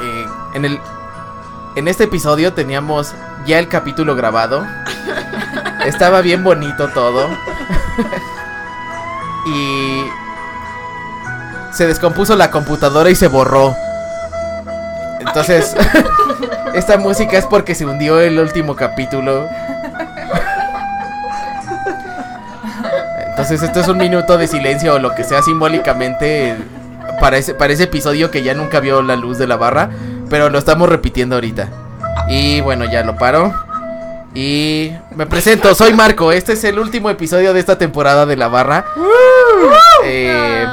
Eh, en el en este episodio teníamos ya el capítulo grabado. Estaba bien bonito todo. y se descompuso la computadora y se borró. Entonces, esta música es porque se hundió el último capítulo. Entonces, esto es un minuto de silencio o lo que sea simbólicamente para ese, para ese episodio que ya nunca vio la luz de la barra. Pero lo estamos repitiendo ahorita. Y bueno, ya lo paro. Y me presento, soy Marco. Este es el último episodio de esta temporada de la barra. Eh,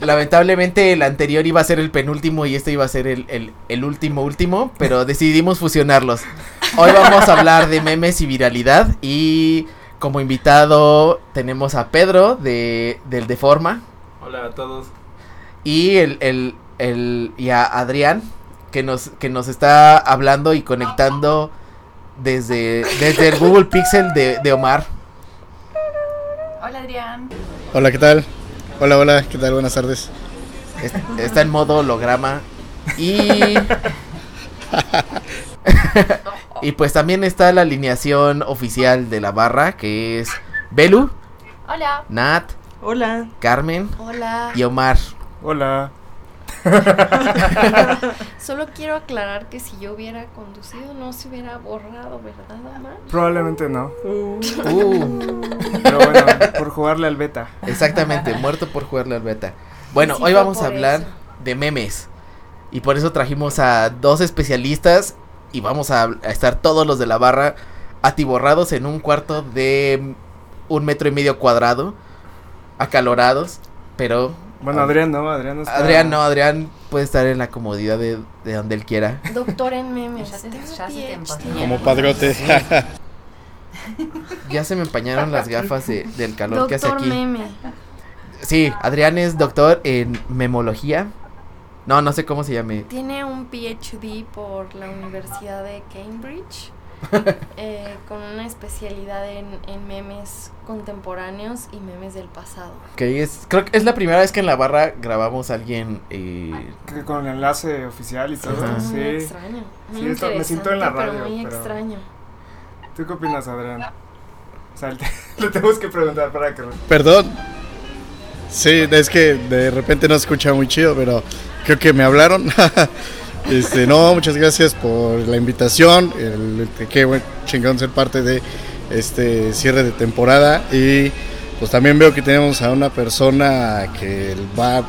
lamentablemente el anterior iba a ser el penúltimo y este iba a ser el, el, el, último último, pero decidimos fusionarlos. Hoy vamos a hablar de memes y viralidad y como invitado tenemos a Pedro de, del Deforma. Hola a todos. Y el, el, el y a Adrián que nos que nos está hablando y conectando desde desde el Google Pixel de, de Omar. Hola Adrián. Hola, ¿qué tal? Hola, hola, ¿qué tal? Buenas tardes. Está en modo holograma y y pues también está la alineación oficial de la barra que es Belu, Hola. Nat, Hola. Carmen Hola. y Omar. Hola. Solo quiero aclarar que si yo hubiera conducido no se hubiera borrado, ¿verdad, Omar? Probablemente no. Uh, Pero bueno, por jugarle al beta. exactamente, muerto por jugarle al beta. Bueno, Sí hoy vamos a hablar eso. de memes. Y por eso trajimos a dos especialistas y vamos a, a estar todos los de la barra atiborrados en un cuarto de un metro y medio cuadrado, acalorados, pero Bueno, Adrián no, Adrián no está- Adrián no, Adrián puede estar en la comodidad de, de donde él quiera. Doctor en memes. Ya se- Tengo ya se te empastilló. Como padrote. Ya se me empañaron las gafas de- del calor que hace Doctor aquí. meme. Sí, Adrián es doctor en memología. No, no sé cómo se llame. Tiene un PhD por la Universidad de Cambridge. eh, con una especialidad en, en memes contemporáneos y memes del pasado. Que es, creo que es la primera vez que en la barra grabamos a alguien. eh, con el enlace oficial y todo. Ajá. Muy Sí. extraño. Muy Sí, esto- me siento en la radio, Pero muy pero- extraño. ¿Tú qué opinas, Adrián? O sea, le, le tenemos que preguntar para que... Perdón. Sí, es que de repente no escucha muy chido, pero creo que me hablaron. este, no, muchas gracias por la invitación. Qué buen chingón ser parte de este cierre de temporada. Y pues también veo que tenemos a una persona que va.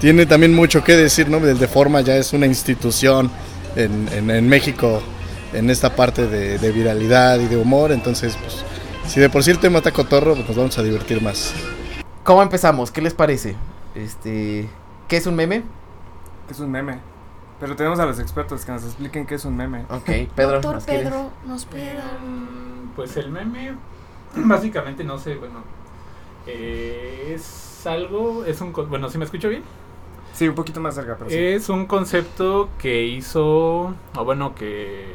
Tiene también mucho que decir, ¿no? Del Deforma ya es una institución en, México en esta parte de, de viralidad y de humor. Entonces, pues, si de por sí el tema está cotorro, pues nos vamos a divertir más. ¿Cómo empezamos? ¿Qué les parece? Este. ¿Qué es un meme? Que es un meme. Pero tenemos a los expertos que nos expliquen qué es un meme. Ok, Pedro. Doctor ¿nos quieres? Pedro, ¿nos un- Mm, Pues el meme, básicamente no sé, bueno, eh, es algo, es un, co- bueno, ¿sí me escucho bien? Sí, un poquito más cerca, pero sí. Es un concepto que hizo, o bueno, que,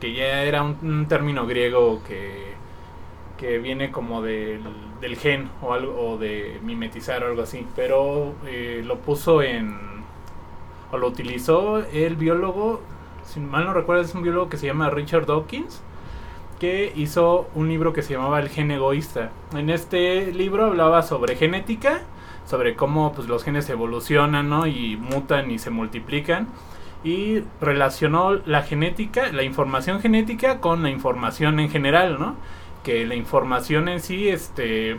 que ya era un, un término griego que, que viene como del, del gen o algo, o de mimetizar o algo así, pero eh, lo puso en, o lo utilizó el biólogo, si mal no recuerdo, es un biólogo que se llama Richard Dawkins, que hizo un libro que se llamaba El gen egoísta. En este libro hablaba sobre genética, sobre cómo pues, los genes evolucionan ¿no? y mutan y se multiplican. Y relacionó la genética, la información genética con la información en general, ¿no? Que la información en sí este,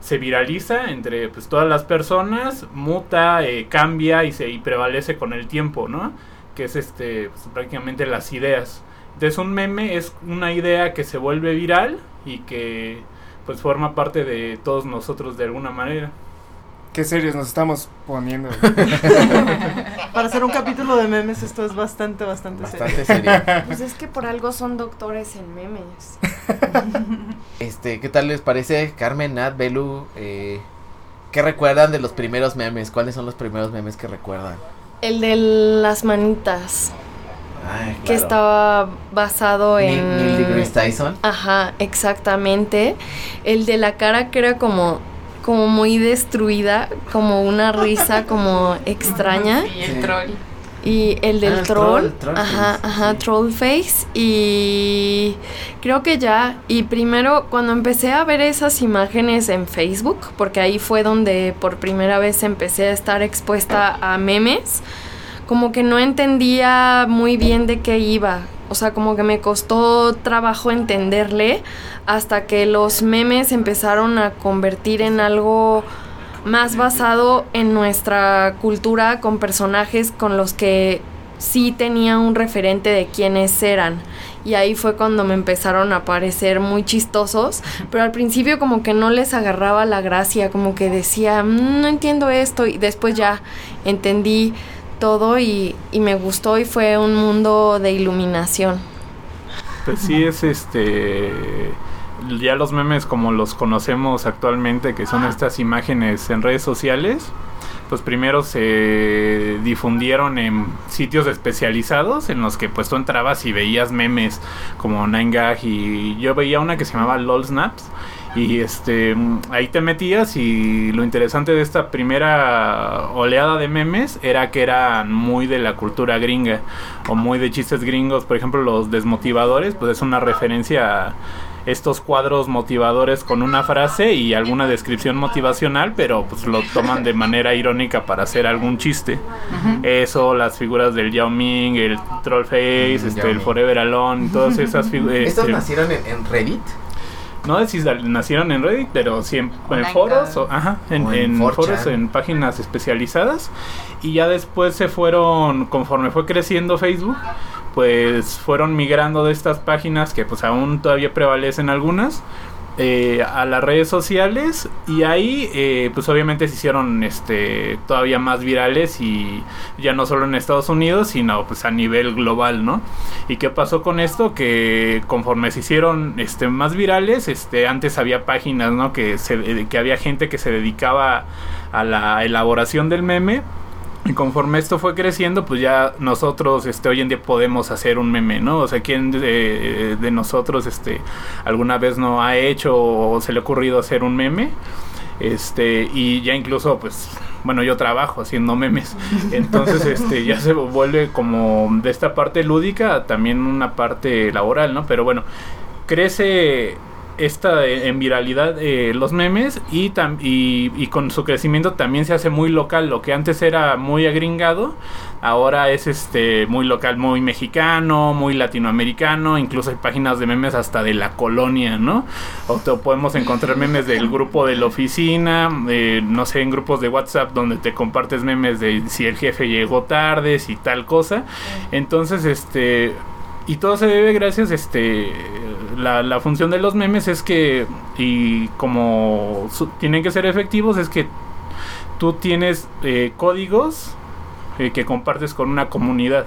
se viraliza entre pues, todas las personas, muta, eh, cambia y, se, y prevalece con el tiempo, ¿no? Que es este, pues, prácticamente las ideas. Entonces un meme es una idea que se vuelve viral y que pues forma parte de todos nosotros de alguna manera. Qué serios nos estamos poniendo. Para hacer un capítulo de memes esto es bastante, bastante, Bastante serio. serio. Pues es que por algo son doctores en memes. Este, ¿qué tal les parece, Carmen, Nat, Belu? Eh, ¿Qué recuerdan de los primeros memes? ¿Cuáles son los primeros memes que recuerdan? El de las manitas. Ay, que claro. estaba basado Neil- en... Neil deGrasse Tyson. Ajá, exactamente. El de la cara que era como, como muy destruida, como una risa como extraña. Sí, el troll. Y el del Ah, el troll, troll, troll ajá, face, ajá, sí. troll face. Y creo que ya. Y primero, cuando empecé a ver esas imágenes en Facebook, porque ahí fue donde por primera vez empecé a estar expuesta a memes, como que no entendía muy bien de qué iba. O sea, como que me costó trabajo entenderle hasta que los memes empezaron a convertir en algo más basado en nuestra cultura con personajes con los que sí tenía un referente de quiénes eran. Y ahí fue cuando me empezaron a parecer muy chistosos, pero al principio como que no les agarraba la gracia, como que decía, "Mm, no entiendo esto, y después ya entendí todo y, y me gustó y fue un mundo de iluminación. Pues sí es este ya los memes como los conocemos actualmente, que son estas imágenes en redes sociales, pues primero se difundieron en sitios especializados en los que pues tú entrabas y veías memes como 9gag y yo veía una que se llamaba LOL Snaps y este ahí te metías y lo interesante de esta primera oleada de memes era que eran muy de la cultura gringa o muy de chistes gringos, por ejemplo los desmotivadores, pues es una referencia a estos cuadros motivadores con una frase y alguna descripción motivacional, pero pues lo toman de manera irónica para hacer algún chiste. Eso, las figuras del Yao Ming, el Trollface, Mm, este, el. Forever Alone, todas esas figuras. ¿Estos nacieron en, en Reddit? No sé si nacieron en Reddit, pero sí en, foros, o, ajá, en, O en en 4chan. foros, en páginas especializadas. Y ya después se fueron, conforme fue creciendo Facebook, pues fueron migrando de estas páginas que pues aún todavía prevalecen algunas. Eh, a las redes sociales y ahí eh, pues obviamente se hicieron este todavía más virales y ya no solo en Estados Unidos sino pues a nivel global no y qué pasó con esto que conforme se hicieron este más virales este antes había páginas no que se eh, que había gente que se dedicaba a la elaboración del meme y conforme esto fue creciendo, pues ya nosotros este, hoy en día podemos hacer un meme, ¿no? O sea, ¿quién de, de nosotros este, alguna vez no ha hecho o se le ha ocurrido hacer un meme? Este, y ya incluso, pues, bueno, yo trabajo haciendo memes. Entonces, este, ya se vuelve como de esta parte lúdica también una parte laboral, ¿no? Pero bueno, crece esta eh, en viralidad eh, los memes y, tam- y, y con su crecimiento también se hace muy local. Lo que antes era muy agringado ahora es este muy local muy mexicano muy latinoamericano. Incluso hay páginas de memes hasta de la colonia no o te- podemos encontrar memes del grupo de la oficina eh, no sé en grupos de WhatsApp donde te compartes memes de si el jefe llegó tarde si tal cosa. Entonces este y todo se debe gracias este la, función de los memes es que y como tienen que ser efectivos es que tú tienes eh, códigos eh, que compartes con una comunidad.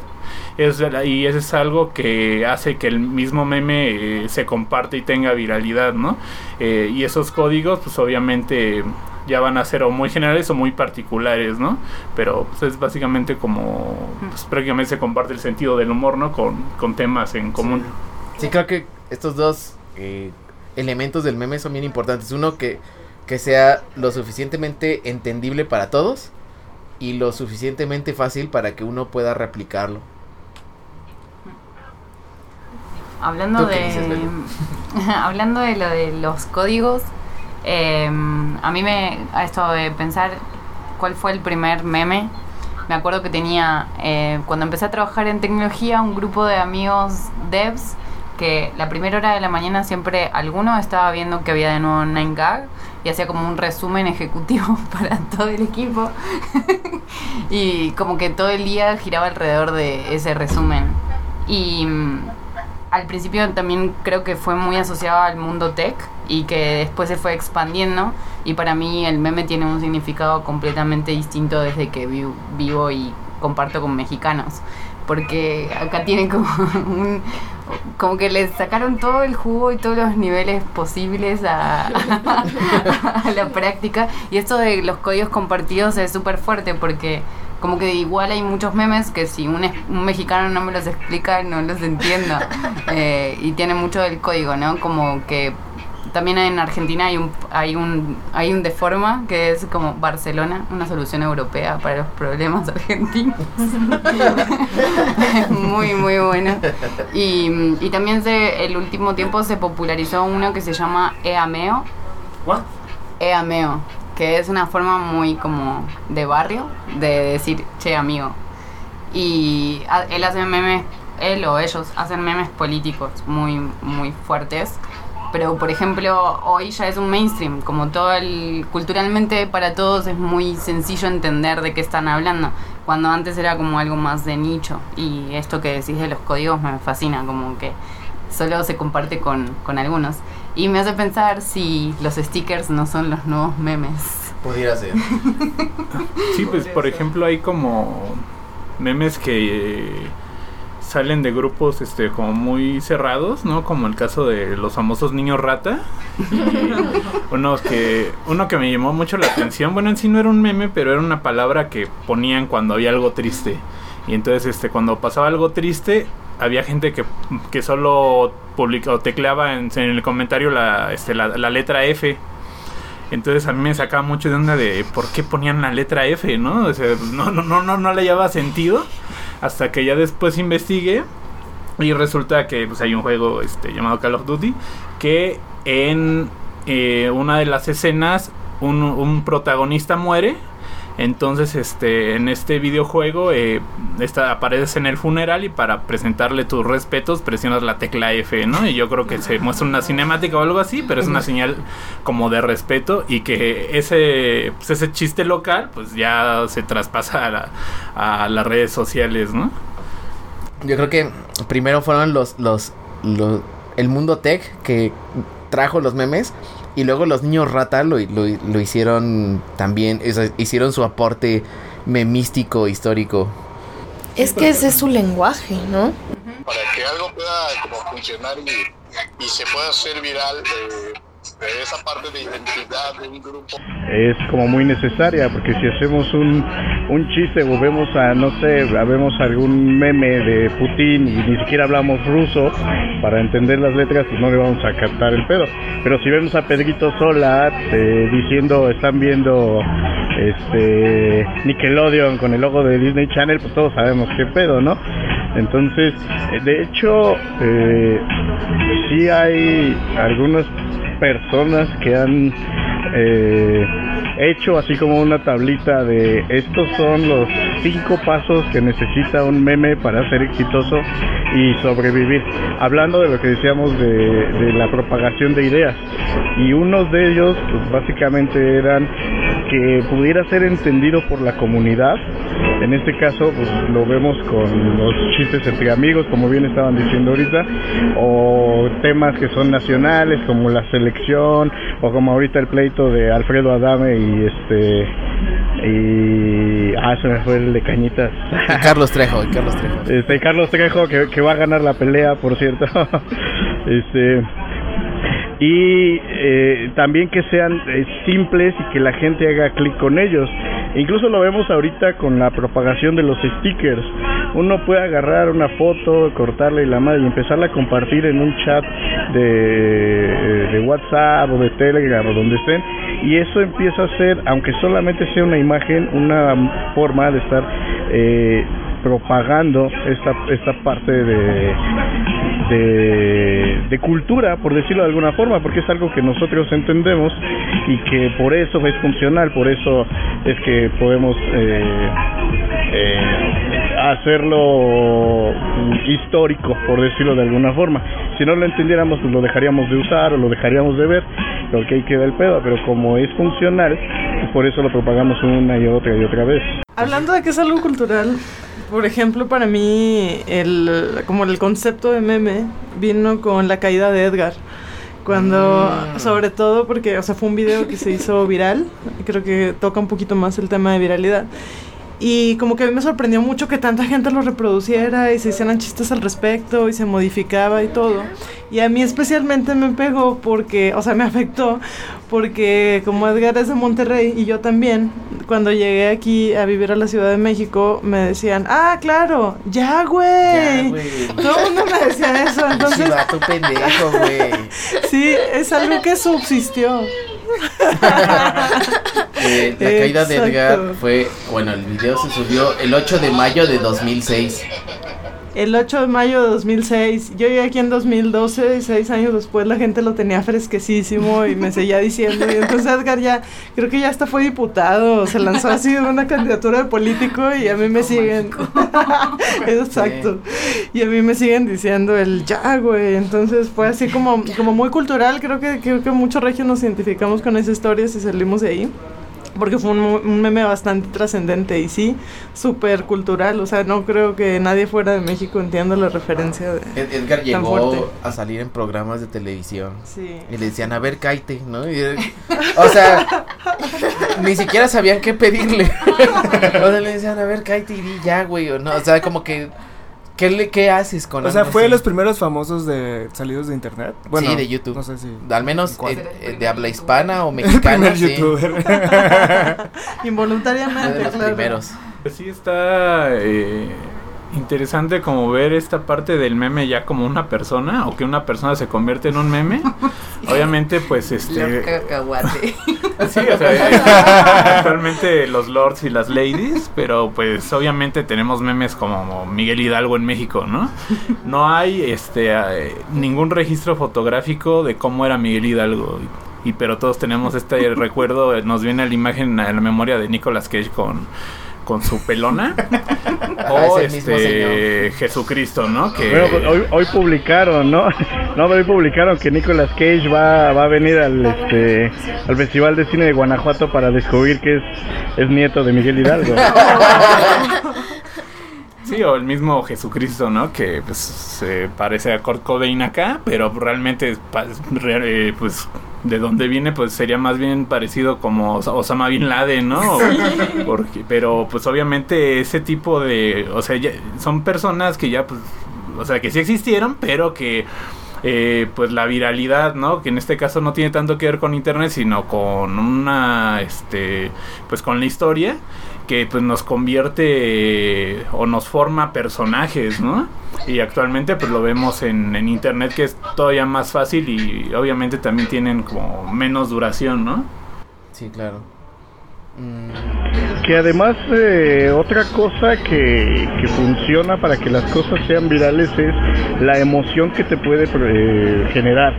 Es, y eso es algo que hace que el mismo meme eh, se comparte y tenga viralidad no Eh, y esos códigos pues obviamente ya van a ser o muy generales o muy particulares no pero pues, es básicamente como pues, prácticamente se comparte el sentido del humor no con, con temas en común. Sí, creo que estos dos eh, elementos del meme son bien importantes. Uno, que, que sea lo suficientemente entendible para todos y lo suficientemente fácil para que uno pueda replicarlo. Hablando ¿Tú qué dices, de hablando de lo de los códigos, eh, a mí me a esto de pensar cuál fue el primer meme. Me acuerdo que tenía eh, cuando empecé a trabajar en tecnología un grupo de amigos devs que la primera hora de la mañana siempre alguno estaba viendo que había de nuevo 9gag y hacía como un resumen ejecutivo para todo el equipo y como que todo el día giraba alrededor de ese resumen y mm, al principio también creo que fue muy asociado al mundo tech y que después se fue expandiendo y para mí el meme tiene un significado completamente distinto desde que vi- vivo y comparto con mexicanos porque acá tienen como un como que les sacaron todo el jugo y todos los niveles posibles a, a la práctica y esto de los códigos compartidos es súper fuerte porque como que igual hay muchos memes que si un, es- un mexicano no me los explica, no los entiendo. Eh, y tiene mucho del código, ¿no? Como que también en Argentina hay un, hay un, hay un deforma que es como Barcelona, una solución europea para los problemas argentinos. muy, muy bueno. Y, y también se, el último tiempo se popularizó uno que se llama EAMEO. What? EAMEO, que es una forma muy como de barrio de decir, che, amigo. Y él hace memes, él o ellos hacen memes políticos muy, muy fuertes. Pero, por ejemplo, hoy ya es un mainstream, como todo. Culturalmente para todos es muy sencillo entender de qué están hablando, cuando antes era como algo más de nicho. Y esto que decís de los códigos me fascina, como que solo se comparte con, con algunos. Y me hace pensar si los stickers no son los nuevos memes. Pudiera ser. Sí, pues por ejemplo hay como memes que eh, salen de grupos este como muy cerrados, ¿no? Como el caso de los famosos niños rata. Y que uno que me llamó mucho la atención, bueno, en sí no era un meme, pero era una palabra que ponían cuando había algo triste. Y entonces este cuando pasaba algo triste, había gente que, que solo publica o tecleaba en, en el comentario la, este, la, la letra F. Entonces a mí me sacaba mucho de onda de por qué ponían la letra F, ¿no? O sea, no, no, no, no, no le llevaba sentido. Hasta que ya después investigué. Y resulta que pues, hay un juego este, llamado Call of Duty. Que en eh, una de las escenas un, un protagonista muere. Entonces, este, en este videojuego eh, esta, apareces en el funeral y para presentarle tus respetos presionas la tecla F, ¿no? Y yo creo que se muestra una cinemática o algo así, pero es una señal como de respeto y que ese, pues, ese chiste local pues ya se traspasa a, la- a las redes sociales, ¿no? Yo creo que primero fueron los, los- el mundo tech que trajo los memes y luego los niños rata lo, lo, lo hicieron también, hicieron su aporte memístico histórico. Es que ese es su lenguaje, ¿no? para que algo pueda como funcionar y, y se pueda hacer viral eh, esa parte de identidad de un grupo. es como muy necesaria porque si hacemos un, un chiste o vemos a no sé vemos algún meme de Putin y ni siquiera hablamos ruso para entender las letras pues no le vamos a captar el pedo pero si vemos a Pedrito Sola eh, diciendo están viendo este Nickelodeon con el logo de Disney Channel pues todos sabemos qué pedo no entonces eh, de hecho eh, sí hay algunas personas que han eh, hecho así como una tablita de estos son los cinco pasos que necesita un meme para ser exitoso y sobrevivir. Hablando de lo que decíamos de, la propagación de ideas. Y unos de ellos, pues básicamente eran que pudiera ser entendido por la comunidad. En este caso, pues lo vemos con los chistes entre amigos, como bien estaban diciendo ahorita, o temas que son nacionales, como la selección, o como ahorita el pleito de Alfredo Adame y este y ah se me fue el de cañitas Y Carlos Trejo, y Carlos Trejo. este Carlos Trejo que, que va a ganar la pelea por cierto este y eh, también que sean eh, simples y que la gente haga clic con ellos. Incluso lo vemos ahorita con la propagación de los stickers. Uno puede agarrar una foto, cortarla y la madre y empezarla a compartir en un chat de, de WhatsApp o de Telegram o donde estén. Y eso empieza a ser, aunque solamente sea una imagen, una forma de estar eh, propagando esta, esta parte de, de, de cultura, por decirlo de alguna forma, porque es algo que nosotros entendemos y que por eso es funcional, por eso es que podemos eh, eh, hacerlo histórico, por decirlo de alguna forma. Si no lo entendiéramos, pues lo dejaríamos de usar o lo dejaríamos de ver, porque ahí queda el pedo, pero como es funcional, pues por eso lo propagamos una y otra y otra vez. Hablando de que es algo cultural, por ejemplo, para mí, el, como el concepto de meme vino con la caída de Edgar. Cuando, sobre todo porque, o sea, fue un video que se hizo viral, creo que toca un poquito más el tema de viralidad. Y como que a mí me sorprendió mucho que tanta gente lo reproduciera y se hicieran chistes al respecto y se modificaba y todo. Y a mí especialmente me pegó porque, o sea, me afectó porque como Edgar es de Monterrey y yo también, cuando llegué aquí a vivir a la Ciudad de México, me decían, ah, claro, ya, güey. Todo el mundo me decía eso, entonces... Chivato pendejo, güey. Sí, es algo que subsistió. Eh, la caída de Edgar fue, bueno, el video se subió el 8 de mayo de 2006. El 8 de mayo de 2006, yo llegué aquí en 2012 y seis años después la gente lo tenía fresquecísimo y me seguía diciendo. Y entonces Edgar ya, creo que ya hasta fue diputado, se lanzó así en una candidatura de político y a mí me siguen. Exacto. Y a mí me siguen diciendo el ya, güey. Entonces fue así como, como muy cultural. Creo que, creo que muchos regios nos identificamos con esa historia si salimos de ahí. Porque fue un, un meme bastante trascendente y sí, súper cultural. O sea, no creo que nadie fuera de México entienda la referencia de... Ed- Edgar Tan llegó fuerte. a salir en programas de televisión. Sí. Y le decían, a ver, cállate, ¿no? Y o sea, ni siquiera sabían qué pedirle. o sea, le decían, a ver, cállate y di ya, güey. O, no, o sea, como que, ¿qué, le, qué haces con O sea, fue de los primeros famosos de salidos de internet. Bueno, sí, de YouTube. No sé si. Al menos eh, eh, de habla hispana o El mexicana. primer sí. youtuber. Involuntariamente, de los claro. primeros. Pues sí está eh, interesante como ver esta parte del meme ya como una persona o que una persona se convierte en un meme. Obviamente pues este cacahuate. Sí, o sea, actualmente los lords y las ladies, pero pues obviamente tenemos memes como Miguel Hidalgo en México, ¿no? No hay este eh, ningún registro fotográfico de cómo era Miguel Hidalgo. Y, pero todos tenemos este recuerdo, nos viene a la imagen, a la memoria de Nicolas Cage con con su pelona Ajá, o es el mismo este Jesucristo, ¿no? Que Bueno, pues, hoy, hoy publicaron, ¿no? No, pero hoy publicaron que Nicolas Cage va, va a venir al este al Festival de Cine de Guanajuato para descubrir que es, es nieto de Miguel Hidalgo. Sí, o el mismo Jesucristo, ¿no? Que pues se parece a Kurt Cobain acá, pero realmente eh, pues de dónde viene pues sería más bien parecido como Os- Osama Bin Laden, ¿no? Porque pero pues obviamente ese tipo de, o sea, ya- son personas que ya pues o sea, que sí existieron, pero que eh, pues la viralidad, ¿no? Que en este caso no tiene tanto que ver con internet, sino con una, este, pues con la historia, que pues nos convierte eh, o nos forma personajes, ¿no? Y actualmente pues lo vemos en, en internet que es todavía más fácil y obviamente también tienen como menos duración, ¿no? Sí, claro. Mm, Que además eh, otra cosa que, que funciona para que las cosas sean virales es la emoción que te puede eh, generar.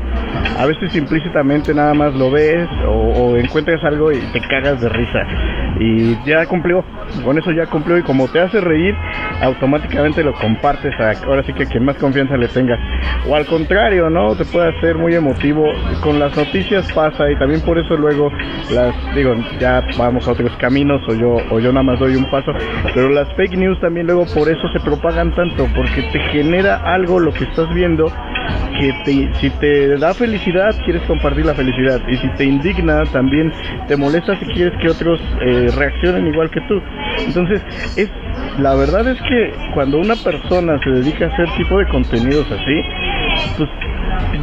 A veces implícitamente nada más lo ves o, encuentras algo y te cagas de risa. Y ya cumplió, con eso ya cumplió y como te hace reír, automáticamente lo compartes a ahora sí que a quien más confianza le tengas. O al contrario, ¿no? Te puede hacer muy emotivo. Con las noticias pasa y también por eso luego las, digo, ya vamos a otros caminos o yo, o yo nada más doy un paso. Pero las fake news también luego por eso se propagan tanto, porque te genera algo lo que estás viendo que te, si te da felicidad, quieres compartir la felicidad. Y si te indigna, también te molesta si quieres que otros eh, reaccionen igual que tú. Entonces, es la verdad es que cuando una persona se dedica a hacer tipo de contenidos así, pues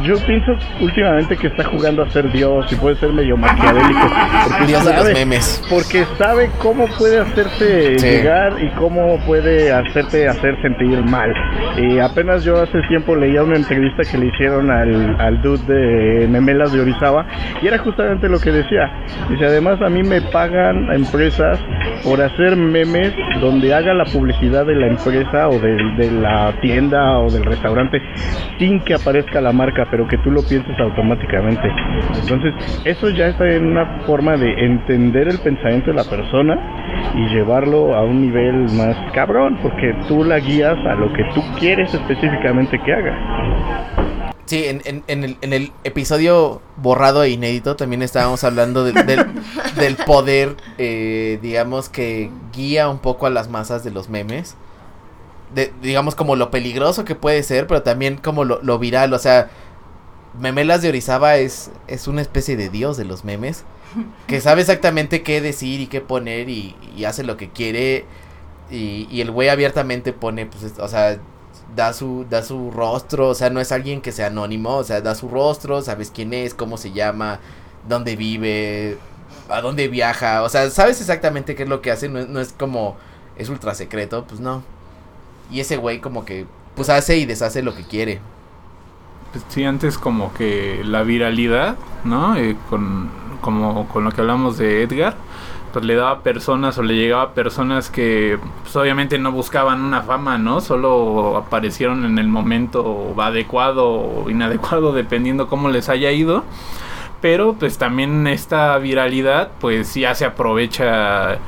yo pienso últimamente que está jugando a ser Dios y puede ser medio maquiavélico. Porque Dios de los sabe- memes. porque sabe cómo puede hacerte Sí. llegar y cómo puede hacerte hacer sentir mal. Y apenas yo hace tiempo leía una entrevista que le hicieron al, al dude de Memelas de Orizaba y era justamente lo que decía. Dice, además a mí me pagan empresas por hacer memes donde haga la publicidad de la empresa o del- de la tienda o del restaurante sin que aparezca la marca, pero que tú lo pienses automáticamente. Entonces, eso ya está en una forma de entender el pensamiento de la persona y llevarlo a un nivel más cabrón, porque tú la guías a lo que tú quieres específicamente que haga. Sí, en, en, el, en el episodio borrado e inédito también estábamos hablando del, del poder, eh, digamos, que guía un poco a las masas de los memes. De, digamos, como lo peligroso que puede ser, pero también como lo, lo viral. O sea, Memelas de Orizaba es, es una especie de dios de los memes. Que sabe exactamente qué decir y qué poner y, y hace lo que quiere. Y, y el güey abiertamente pone, pues, es- o sea, da su, da su rostro, o sea, no es alguien que sea anónimo, o sea, da su rostro, sabes quién es, cómo se llama, dónde vive, a dónde viaja, o sea, sabes exactamente qué es lo que hace, no, es- no es como, es ultra secreto, pues no. Y ese güey como que, pues hace y deshace lo que quiere. Pues sí, antes como que la viralidad, ¿no? Eh, con, como con lo que hablamos de Edgar, pues le daba personas o le llegaba a personas que pues obviamente no buscaban una fama, ¿no? Solo aparecieron en el momento adecuado o inadecuado, dependiendo cómo les haya ido. Pero pues también esta viralidad pues ya se aprovecha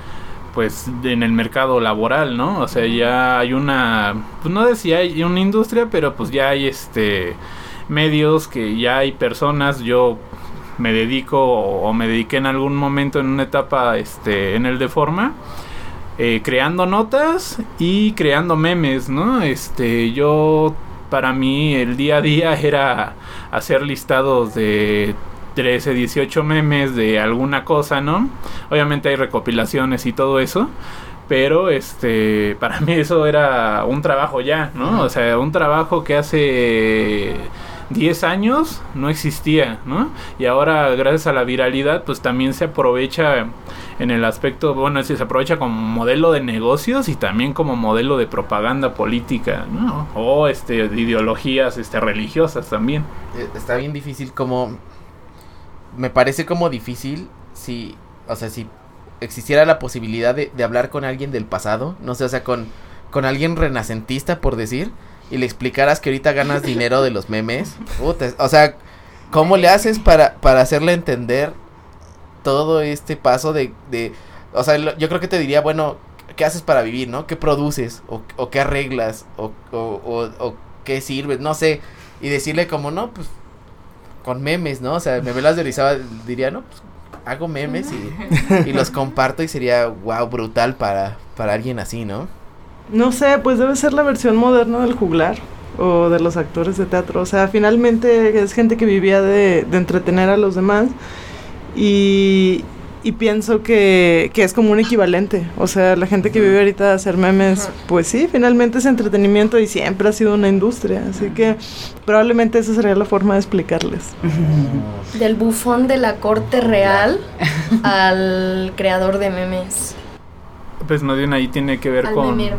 pues en el mercado laboral, ¿no? O sea, ya hay una, pues no decía hay una industria, pero pues ya hay este medios que ya hay personas, yo me dedico o, o me dediqué en algún momento en una etapa este en el de forma eh, creando notas y creando memes, ¿no? Este, yo para mí el día a día era hacer listados de 13, 18 memes de alguna cosa, ¿no? Obviamente hay recopilaciones y todo eso, pero este, para mí eso era un trabajo ya, ¿no? O sea, un trabajo que hace 10 años no existía, ¿no? Y ahora gracias a la viralidad pues también se aprovecha en el aspecto, bueno, se aprovecha como modelo de negocios y también como modelo de propaganda política, ¿no? O este de ideologías este religiosas también. Eh, Está bien difícil como... Me parece como difícil si... O sea, si existiera la posibilidad de, de hablar con alguien del pasado, no sé, o sea, con, con alguien renacentista, por decir, y le explicaras que ahorita ganas dinero de los memes. puta, o sea, ¿cómo le haces para, para hacerle entender todo este paso de... de o sea, lo- yo creo que te diría, bueno, ¿qué haces para vivir, no? ¿Qué produces? ¿O, o qué arreglas? O, o, o, o qué sirves? No sé. Y decirle como, no, pues, con memes, ¿no? O sea, me las de Orizaba diría, no, pues, hago memes y, y los comparto y sería, wow, brutal para, para alguien así, ¿no? No sé, pues debe ser la versión moderna del juglar o de los actores de teatro. O sea, finalmente es gente que vivía de, de entretener a los demás y, y pienso que, que es como un equivalente. O sea, la gente que vive ahorita de hacer memes, pues sí, finalmente es entretenimiento y siempre ha sido una industria. Así que probablemente esa sería la forma de explicarles. Del bufón de la corte real al creador de memes. Pues más bien ahí tiene que ver Al con memero.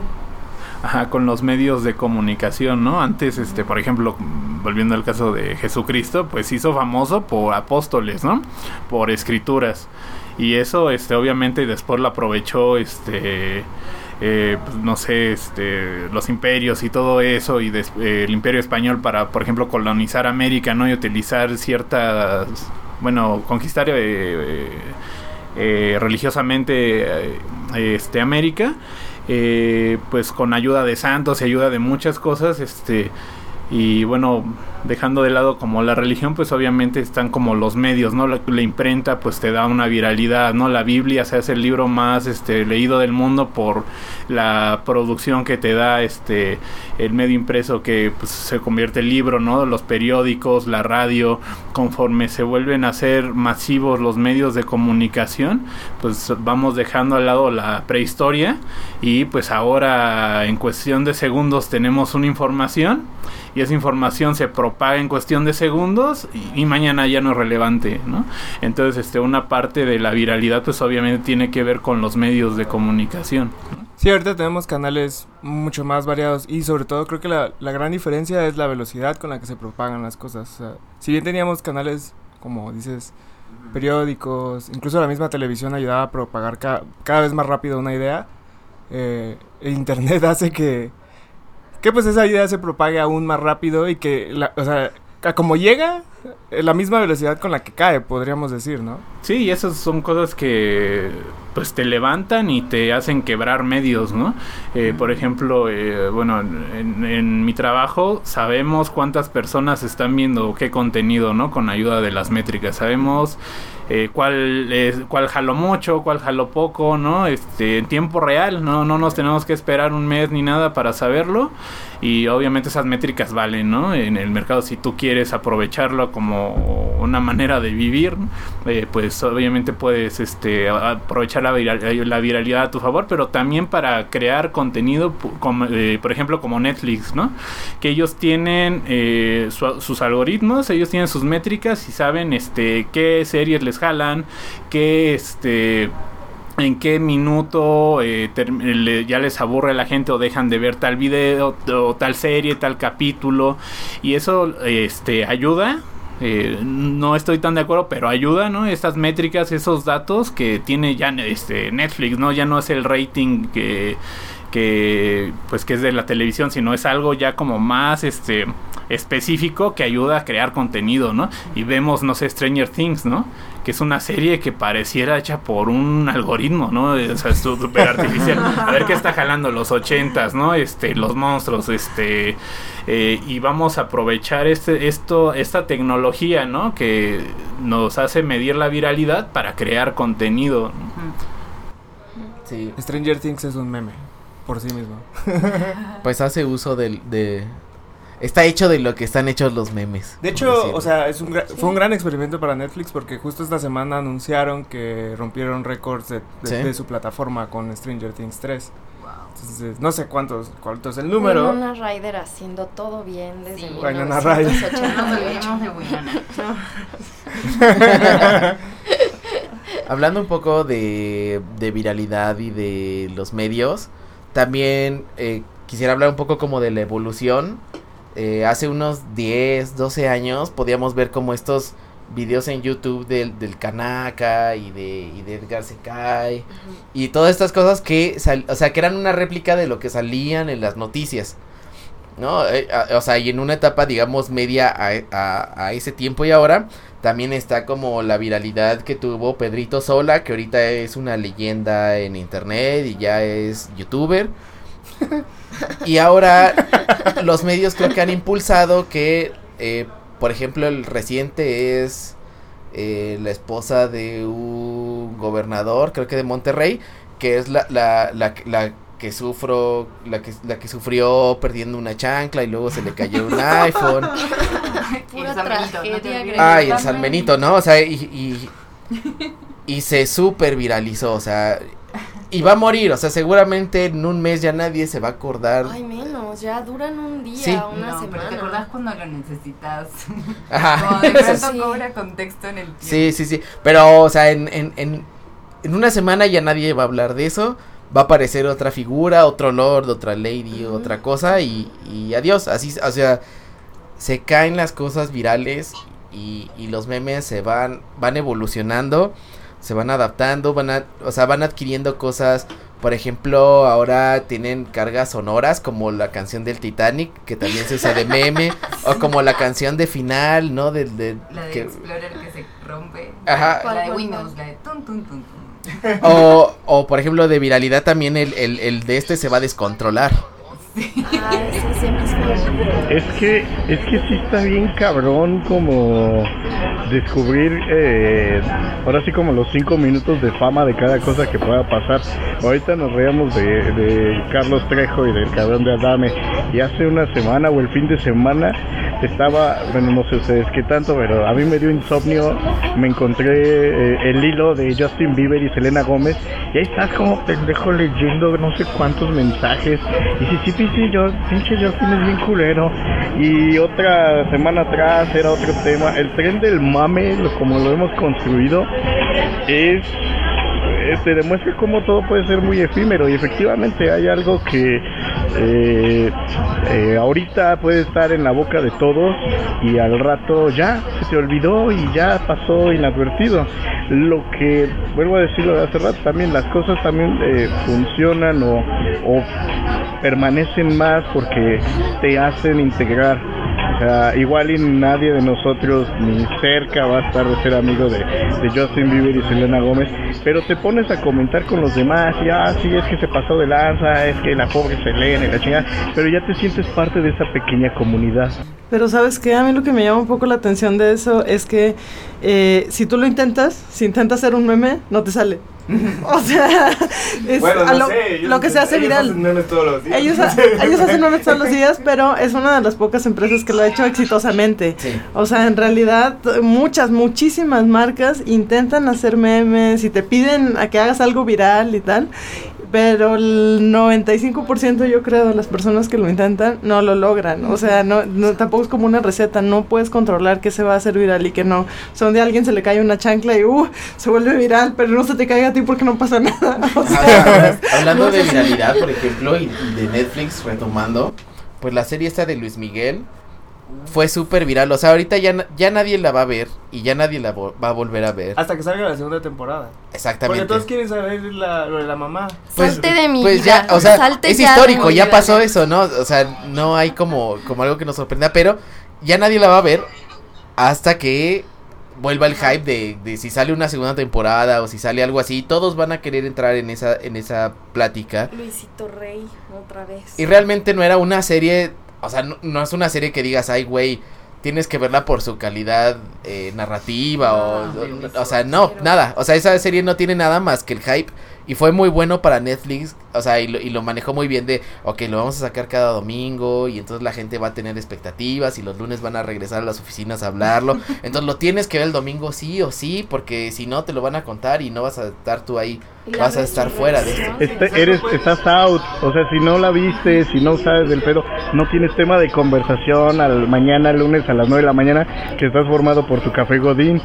Ajá, con los medios de comunicación, ¿no? Antes, este, por ejemplo, volviendo al caso de Jesucristo, pues hizo famoso por apóstoles, ¿no? Por escrituras. Y eso, este, obviamente después lo aprovechó, este, eh, pues, no sé, este, los imperios y todo eso, y des- eh, el imperio español para, por ejemplo, colonizar América, ¿no? Y utilizar ciertas, bueno, conquistar eh, eh, religiosamente este, América pues con ayuda de santos y ayuda de muchas cosas, este y bueno, dejando de lado como la religión, pues obviamente están como los medios, ¿no? La, imprenta pues te da una viralidad, ¿no? La Biblia se hace el libro más este leído del mundo por la producción que te da este el medio impreso que pues, se convierte en libro, ¿no? Los periódicos, la radio, conforme se vuelven a ser masivos los medios de comunicación, pues vamos dejando al lado la prehistoria y pues ahora en cuestión de segundos tenemos una información y esa información se propaga en cuestión de segundos y, mañana ya no es relevante, ¿no? Entonces, este, una parte de la viralidad, pues obviamente tiene que ver con los medios de comunicación. Sí, ahorita tenemos canales mucho más variados y sobre todo creo que la, la gran diferencia es la velocidad con la que se propagan las cosas. Si bien teníamos canales, como dices, periódicos, incluso la misma televisión ayudaba a propagar ca- cada vez más rápido una idea, eh, el Internet hace que, que pues esa idea se propague aún más rápido y que, la, o sea, como llega, eh, la misma velocidad con la que cae, podríamos decir, ¿no? Sí, y esas son cosas que pues te levantan y te hacen quebrar medios, ¿no? Eh, por ejemplo, eh, bueno, en, en mi trabajo sabemos cuántas personas están viendo qué contenido, ¿no? Con ayuda de las métricas. Sabemos eh, cuál es, cuál jaló mucho, cuál jaló poco, ¿no? Este, en tiempo real, ¿no? No nos tenemos que esperar un mes ni nada para saberlo. Y obviamente esas métricas valen, ¿no? En el mercado, si tú quieres aprovecharlo como una manera de vivir, eh, pues obviamente puedes este, aprovechar usar la, viralidad a tu favor, pero también para crear contenido, eh, por ejemplo, como Netflix, ¿no? Que ellos tienen eh, sus algoritmos, ellos tienen sus métricas y saben este qué series les jalan, qué este en qué minuto eh, ya les aburre la gente o dejan de ver tal video o tal serie, tal capítulo y eso este ayuda eh, no estoy tan de acuerdo, pero ayuda, ¿no? Estas métricas, esos datos que tiene ya este Netflix, ¿no? Ya no es el rating que que pues que es de la televisión, sino es algo ya como más este específico que ayuda a crear contenido, ¿no? Y vemos, no sé, Stranger Things, ¿no? Que es una serie que pareciera hecha por un algoritmo, ¿no? O sea, súper artificial. A ver qué está jalando los ochentas, ¿no? Este, los monstruos, este, eh, y vamos a aprovechar este, esto, esta tecnología, ¿no? Que nos hace medir la viralidad para crear contenido. Sí. Stranger Things es un meme por sí mismo. pues hace uso del, de... Está hecho de lo que están hechos los memes. De hecho, o sea, es un, fue un gran experimento para Netflix porque justo esta semana anunciaron que rompieron récords de, su plataforma con Stranger Things 3. Entonces, no sé cuántos, cuánto es el número. Winona Ryder haciendo todo bien desde sí. Winona Ryder. Hablando un poco de, de viralidad y de los medios, también eh, quisiera hablar un poco como de la evolución. Eh, hace unos 10, 12 años podíamos ver como estos videos en YouTube del, del Kanaka y de, y de Edgar Sekai y todas estas cosas que, o sea, que eran una réplica de lo que salían en las noticias. ¿No? Eh, o sea, y en una etapa, digamos, media a, a, a, ese tiempo y ahora, también está como la viralidad que tuvo Pedrito Sola, que ahorita es una leyenda en internet y ya es youtuber. y ahora los medios creo que han impulsado que, eh, por ejemplo, el reciente es eh, la esposa de un gobernador, creo que de Monterrey, que es la, la, la, la que sufro, la que, la que sufrió perdiendo una chancla y luego se le cayó un iPhone. Pura tragedia, Ay, el San Benito, ¿no? O sea, y, y, y se super viralizó, o sea, y va a morir, o sea, seguramente en un mes ya nadie se va a acordar. Ay, menos, ya duran un día, una no, semana. Pero te acordás cuando lo necesitas. Ajá. Como de pronto cobra contexto en el tiempo. Sí, sí, sí. Pero, o sea, en, en, en, en una semana ya nadie va a hablar de eso va a aparecer otra figura, otro lord, otra lady, otra cosa y, y, adiós. Así, o sea, se caen las cosas virales y, y, los memes se van, van evolucionando, se van adaptando, van a, o sea, van adquiriendo cosas. Por ejemplo, ahora tienen cargas sonoras como la canción del Titanic, que también se usa de meme, o como la canción de final, ¿no? De, de, la de que, Explorer que se rompe. Ajá. La de Windows, la de tun, tun, tun, tun. O, o por ejemplo de viralidad también el, el, el de este se va a descontrolar. Ah, es que es que sí está bien cabrón como descubrir eh, ahora sí como los cinco minutos de fama de cada cosa que pueda pasar. Ahorita nos reíamos de, de Carlos Trejo y del cabrón de Adame. Y hace una semana o el fin de semana estaba, bueno no sé ustedes qué tanto, pero a mí me dio insomnio, me encontré eh, el hilo de Justin Bieber y Selena Gómez. Y ahí estás como pendejo leyendo no sé cuántos mensajes. Y si sí, sí, sí, yo, pinche Justin es bien culero. Y otra semana atrás era otro tema, el tren del mame, como lo hemos construido, es te demuestra cómo todo puede ser muy efímero y efectivamente hay algo que eh, eh, ahorita puede estar en la boca de todos y al rato ya se te olvidó y ya pasó inadvertido. Lo que, vuelvo a decirlo de hace rato, también las cosas también eh, funcionan o permanecen más porque te hacen integrar igual y nadie de nosotros ni cerca va a estar de ser amigo de, Justin Bieber y Selena Gómez, pero te pones a comentar con los demás y ah, sí, es que se pasó de lanza, es que la pobre Selena y la chingada, pero ya te sientes parte de esa pequeña comunidad. Pero sabes que a mí lo que me llama un poco la atención de eso es que eh, si tú lo intentas, si intentas hacer un meme, no te sale. O sea, es Bueno, a no lo, sé, lo que se hace ellos viral. hacen memes todos los días. Ellos, ha- ellos hacen memes todos los días, pero es una de las pocas empresas que lo ha hecho exitosamente. Sí. O sea, en realidad, muchas, muchísimas marcas intentan hacer memes y te piden a que hagas algo viral y tal. Pero el 95% yo creo de las personas que lo intentan no lo logran. O sea, no, no tampoco es como una receta. No puedes controlar qué se va a hacer viral y qué no. O sea, un día a alguien se le cae una chancla y uh, se vuelve viral, pero no se te caiga a ti porque no pasa nada. O sea, Ah, Hablando de viralidad, por ejemplo, y y de Netflix retomando, pues la serie esta de Luis Miguel fue súper viral. O sea, ahorita ya, ya nadie la va a ver y ya nadie la vo- va a volver a ver. Hasta que salga la segunda temporada. Porque Exactamente. todos quieren saber la, lo de la mamá. Pues- Salte de mi Pues vida. ya, o sea, Salte es ya histórico, ya vida. pasó eso, ¿no? O sea, no hay como, como algo que nos sorprenda, pero ya nadie la va a ver hasta que vuelva el hype de, de si sale una segunda temporada o si sale algo así. Todos van a querer entrar en esa, en esa plática. Luisito Rey, otra vez. Y realmente no era una serie, o sea, no, no es una serie que digas, ay, güey, tienes que verla por su calidad eh, narrativa o, o, o sea, no, nada. O sea, esa serie no tiene nada más que el hype y fue muy bueno para Netflix, o sea, y lo, y lo manejó muy bien de, ok, lo vamos a sacar cada domingo y entonces la gente va a tener expectativas y los lunes van a regresar a las oficinas a hablarlo. Entonces lo tienes que ver el domingo sí o sí, porque si no te lo van a contar y no vas a estar tú ahí, vas a estar fuera de esto. Este, eres, estás out, o sea, si no la viste, si no sabes del pedo, no tienes tema de conversación al mañana, lunes a las 9 de la mañana, que estás formado por tu café Godín.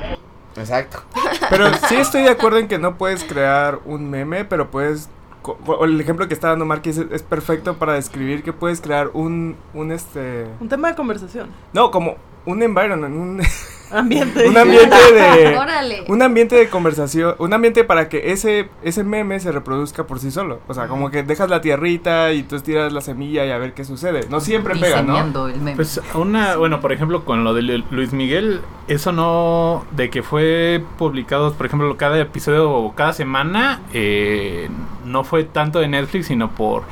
Exacto. Pero sí estoy de acuerdo en que no puedes crear un meme, pero puedes... co- o El ejemplo que está dando Marquis es, es perfecto para describir que puedes crear un, un este... Un tema de conversación. No, como un environment, un, Ambiente. un ambiente de... Órale. Un ambiente de conversación, un ambiente para que ese, ese meme se reproduzca por sí solo. O sea, como que dejas la tierrita y tú tiras la semilla y a ver qué sucede. No siempre pega, ¿no? El meme. Pues una, bueno, por ejemplo, con lo de Lu- Luis Miguel, eso no, de que fue publicado, por ejemplo, cada episodio o cada semana, eh, no fue tanto de Netflix, sino por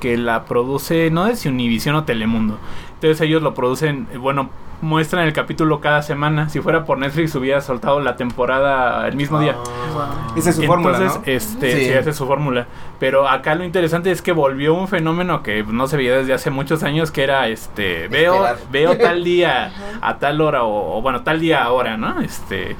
que la produce, no sé si Univision o Telemundo. Entonces ellos lo producen, eh, bueno, muestran el capítulo cada semana. Si fuera por Netflix hubiera soltado la temporada el mismo día. Esa es su fórmula, Entonces, ¿no? este, Sí. sí. esa es su fórmula. Pero acá lo interesante es que volvió un fenómeno que no se veía desde hace muchos años, que era, este, veo, Esperar. veo tal día a tal hora, o, o, bueno, tal día ahora, ¿no? Este,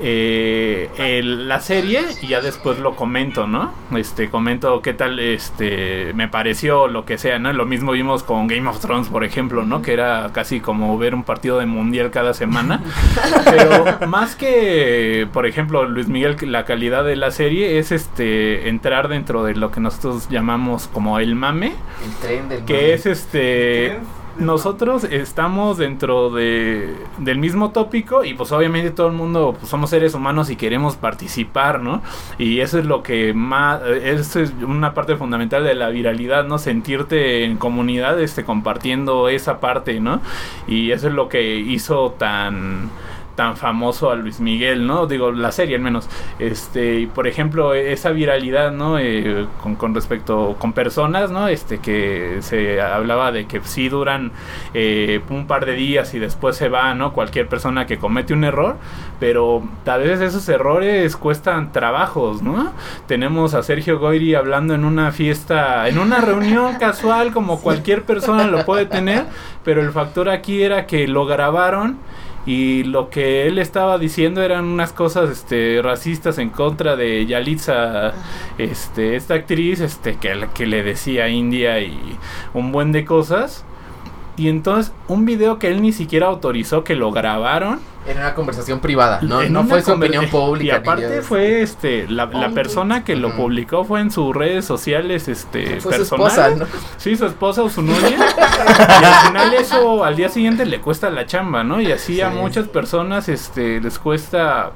eh, el- la serie y ya después lo comento, ¿no? Este, comento qué tal, este, me pareció, lo que sea, ¿no? Lo mismo vimos con Game of Thrones, por ejemplo, ¿no? Que era casi como ver un partido de mundial cada semana. Pero más que, por ejemplo, Luis Miguel, la calidad de la serie es este entrar dentro de lo que nosotros llamamos como el mame, El tren del que mame. es este nosotros estamos dentro de del mismo tópico y pues obviamente todo el mundo pues, somos seres humanos y queremos participar, ¿no? Y eso es lo que más eso es una parte fundamental de la viralidad, ¿no? Sentirte en comunidad este compartiendo esa parte, ¿no? Y eso es lo que hizo tan tan famoso a Luis Miguel, ¿no? Digo, la serie al menos. Este, y por ejemplo, esa viralidad, ¿no? Eh, con, con respecto, con personas, ¿no? Este, que se hablaba de que sí duran eh, un par de días y después se va, ¿no? Cualquier persona que comete un error, pero tal vez esos errores cuestan trabajos, ¿no? Tenemos a Sergio Goyri hablando en una fiesta, en una reunión casual, como cualquier persona lo puede tener, pero el factor aquí era que lo grabaron y lo que él estaba diciendo eran unas cosas este racistas en contra de Yalitza este esta actriz este que, que le decía India y un buen de cosas y entonces un video que él ni siquiera autorizó que lo grabaron En una conversación privada, no, no fue su opinión pública. Y aparte fue este la, la persona que lo publicó fue en sus redes sociales este Fue su personales. esposa, ¿no? Sí, su esposa o su novia. y al final eso al día siguiente le cuesta la chamba, ¿no? Y así a muchas personas este les cuesta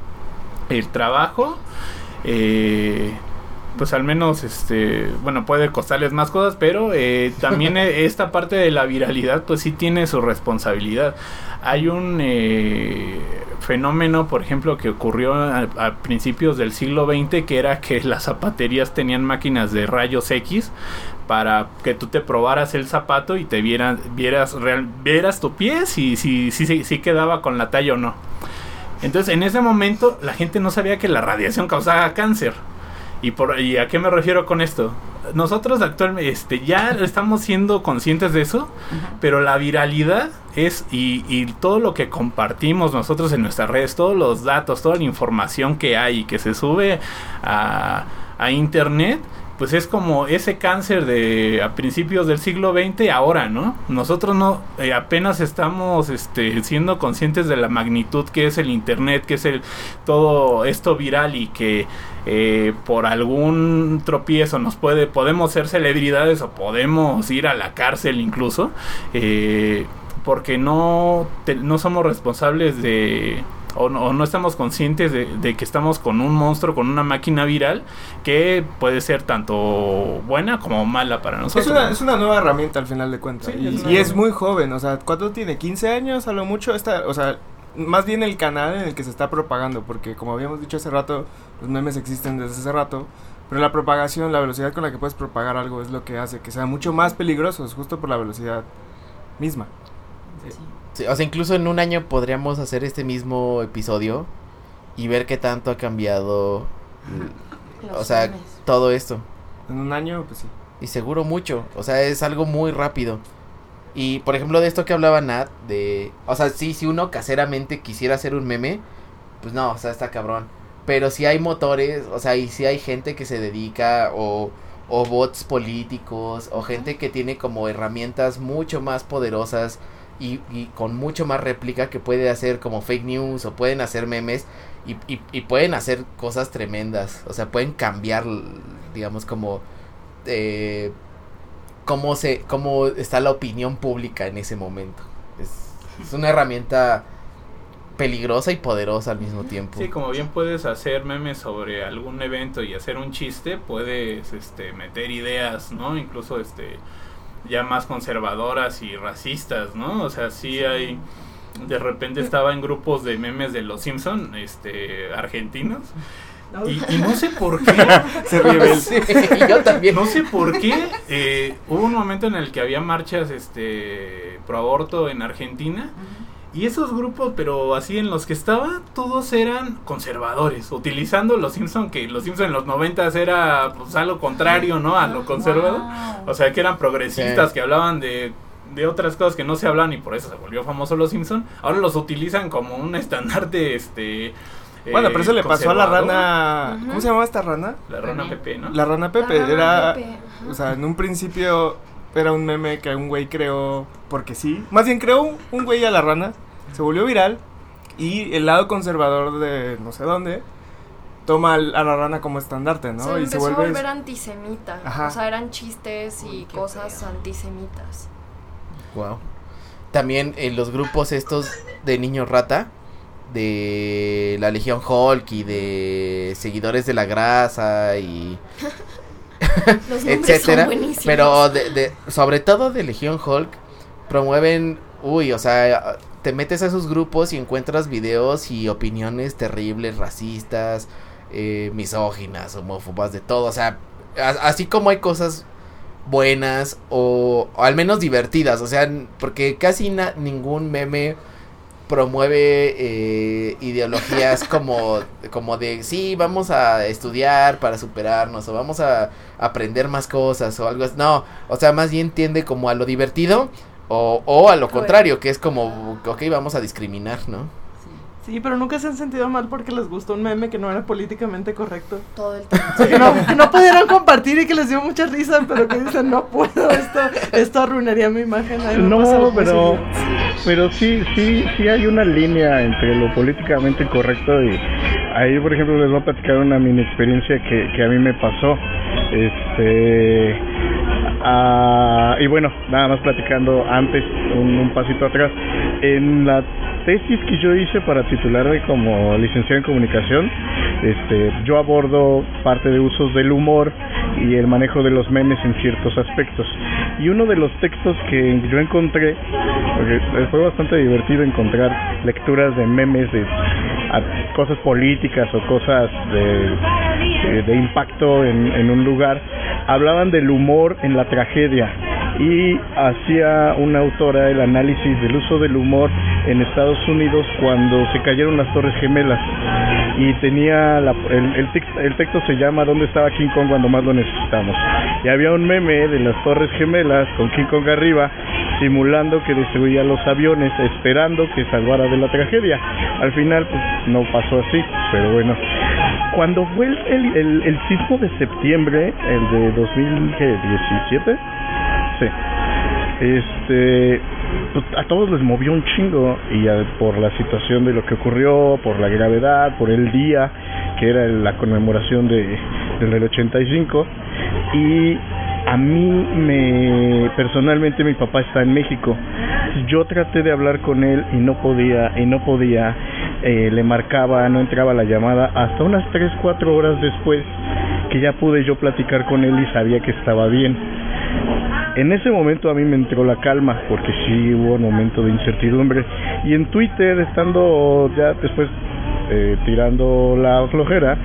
el trabajo. Eh, pues al menos este bueno puede costarles más cosas pero eh, también eh, esta parte de la viralidad pues sí tiene su responsabilidad. Hay un eh, fenómeno por ejemplo que ocurrió a, a principios del siglo XX que era que las zapaterías tenían máquinas de rayos X para que tú te probaras el zapato y te vieran vieras real, vieras tu pie si si, si, si quedaba con la talla o no. Entonces en ese momento la gente no sabía que la radiación causaba cáncer ¿Y, por, ¿Y a qué me refiero con esto? Nosotros actualmente este, ya estamos siendo conscientes de eso, pero la viralidad es, y, y todo lo que compartimos nosotros en nuestras redes, todos los datos, toda la información que hay y que se sube a, a internet, pues es como ese cáncer de a principios del siglo XX ahora, ¿no? Nosotros no eh, apenas estamos este, siendo conscientes de la magnitud que es el internet, que es el todo esto viral y que eh, por algún tropiezo nos puede podemos ser celebridades o podemos ir a la cárcel incluso eh, porque no no somos responsables de o no, o no estamos conscientes de, de que estamos con un monstruo, con una máquina viral que puede ser tanto buena como mala para nosotros. Es una, es una nueva herramienta al final de cuentas. Sí, y, es y muy joven, o sea, ¿cuánto tiene? ¿15 años a lo mucho? Esta, o sea, más bien el canal en el que se está propagando, porque como habíamos dicho hace rato, los memes existen desde hace rato, pero la propagación, la velocidad con la que puedes propagar algo es lo que hace que sea mucho más peligroso, es justo por la velocidad misma. Sí, o sea, incluso en un año podríamos hacer este mismo episodio y ver qué tanto ha cambiado Los o sea, memes. todo esto. En un año, pues sí. Y seguro mucho. O sea, es algo muy rápido. Y por ejemplo, de esto que hablaba Nat, de. O sea, sí, si uno caseramente quisiera hacer un meme, pues no, o sea, está cabrón. Pero si hay motores, o sea, y si hay gente que se dedica, o, o bots políticos, o gente que tiene como herramientas mucho más poderosas y, y con mucho más réplica que puede hacer como fake news, o pueden hacer memes, y, y, y pueden hacer cosas tremendas. O sea, pueden cambiar, digamos, como eh, cómo se cómo está la opinión pública en ese momento. Es, es una herramienta peligrosa y poderosa al mismo tiempo. Sí, como bien puedes hacer memes sobre algún evento y hacer un chiste, puedes este, meter ideas, ¿no? Incluso este ya más conservadoras y racistas, ¿no? O sea, sí hay de repente estaba en grupos de memes de los Simpson, este argentinos. Y, y no sé por qué, Se. Sí, yo también. no sé por qué, eh, hubo un momento en el que había marchas este pro aborto en Argentina y esos grupos, pero así en los que estaba, todos eran conservadores, utilizando los Simpson, que los Simpson en los noventas era pues algo contrario, ¿no? A lo conservador. O sea, que eran progresistas, Sí. que hablaban de, de otras cosas que no se hablan y por eso se volvió famoso los Simpson. Ahora los utilizan como un estandarte, este... Bueno, eh, pero eso le pasó a la rana... ¿Cómo se llamaba esta rana? La rana Pepe, ¿no? La rana Pepe. La rana era... Pepe. O sea, en un principio era un meme que un güey creó porque sí. Más bien creó un, un güey a la rana. Se volvió viral. Y el lado conservador de no sé dónde toma al- a la rana como estandarte, ¿no? se y empezó se vuelve. a volver antisemita. Ajá. O sea, eran chistes y cosas antisemitas. Wow. También en los grupos estos de niños rata, de la Legión Hulk y de seguidores de la grasa y Los etcétera. son buenísimos. Pero de, de- sobre todo de Legión Hulk promueven, uy, o sea, te metes a esos grupos y encuentras videos y opiniones terribles, racistas, eh, misóginas, homófobas, de todo. O sea, así como hay cosas buenas o, o al menos divertidas, o sea, porque casi ningún meme promueve eh, ideologías como, como de sí, vamos a estudiar para superarnos o vamos a aprender más cosas o algo así. No, o sea, más bien tiende como a lo divertido o, o a lo contrario, que es como, ok, vamos a discriminar, ¿no? Sí, pero nunca se han sentido mal porque les gustó un meme que no era políticamente correcto. Todo el tiempo. O sea, que, no, que no pudieron compartir y que les dio mucha risa, pero que dicen, no puedo, esto, esto arruinaría mi imagen. A mí me pasa No, muy pero, pero sí, sí, sí hay una línea entre lo políticamente correcto y ahí, por ejemplo, les voy a platicar una mini experiencia que, que a mí me pasó. Este, ah, y bueno, nada más platicando antes, un, un pasito atrás. En la tesis que yo hice para titularme como licenciado en comunicación, este, yo abordo parte de usos del humor y el manejo de los memes en ciertos aspectos. Y uno de los textos que yo encontré, porque fue bastante divertido encontrar lecturas de memes de cosas políticas o cosas de, impacto en un lugar, hablaban del humor en la tragedia y hacía una autora el análisis del uso del humor en Estados Unidos cuando se cayeron las Torres Gemelas y tenía la- el, el, el texto se llama ¿Dónde estaba King Kong cuando más lo necesitamos? Y había un meme de las Torres Gemelas con King Kong arriba simulando que destruía los aviones esperando que salvara de la tragedia. Al final pues no pasó así, pero bueno. Cuando fue el, el, el- el sismo de septiembre, el de 2017, Este, pues, a todos les movió un chingo y a- por la situación de lo que ocurrió, por la gravedad, por el día que era la conmemoración de del 85 y a mí me personalmente mi papá está en México. Yo traté de hablar con él y no podía y no podía eh, le marcaba, no entraba la llamada hasta unas 3 4 horas después que ya pude yo platicar con él y sabía que estaba bien. En ese momento a mí me entró la calma, porque sí hubo un momento de incertidumbre. Y en Twitter, estando ya después eh, tirando la flojera,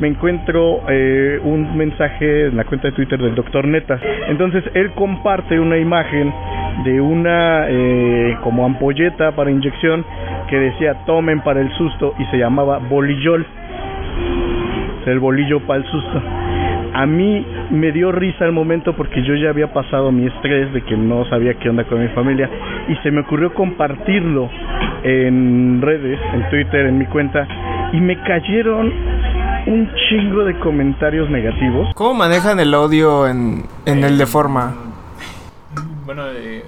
me encuentro eh, un mensaje en la cuenta de Twitter del doctor Neta. Entonces él comparte una imagen de una eh, como ampolleta para inyección que decía tomen para el susto y se llamaba bolillol. El bolillo para el susto. A mí me dio risa el momento porque yo ya había pasado mi estrés de que no sabía qué onda con mi familia y se me ocurrió compartirlo en redes, en Twitter, en mi cuenta y me cayeron un chingo de comentarios negativos. ¿Cómo manejan el odio en, en el de forma? Bueno, eh,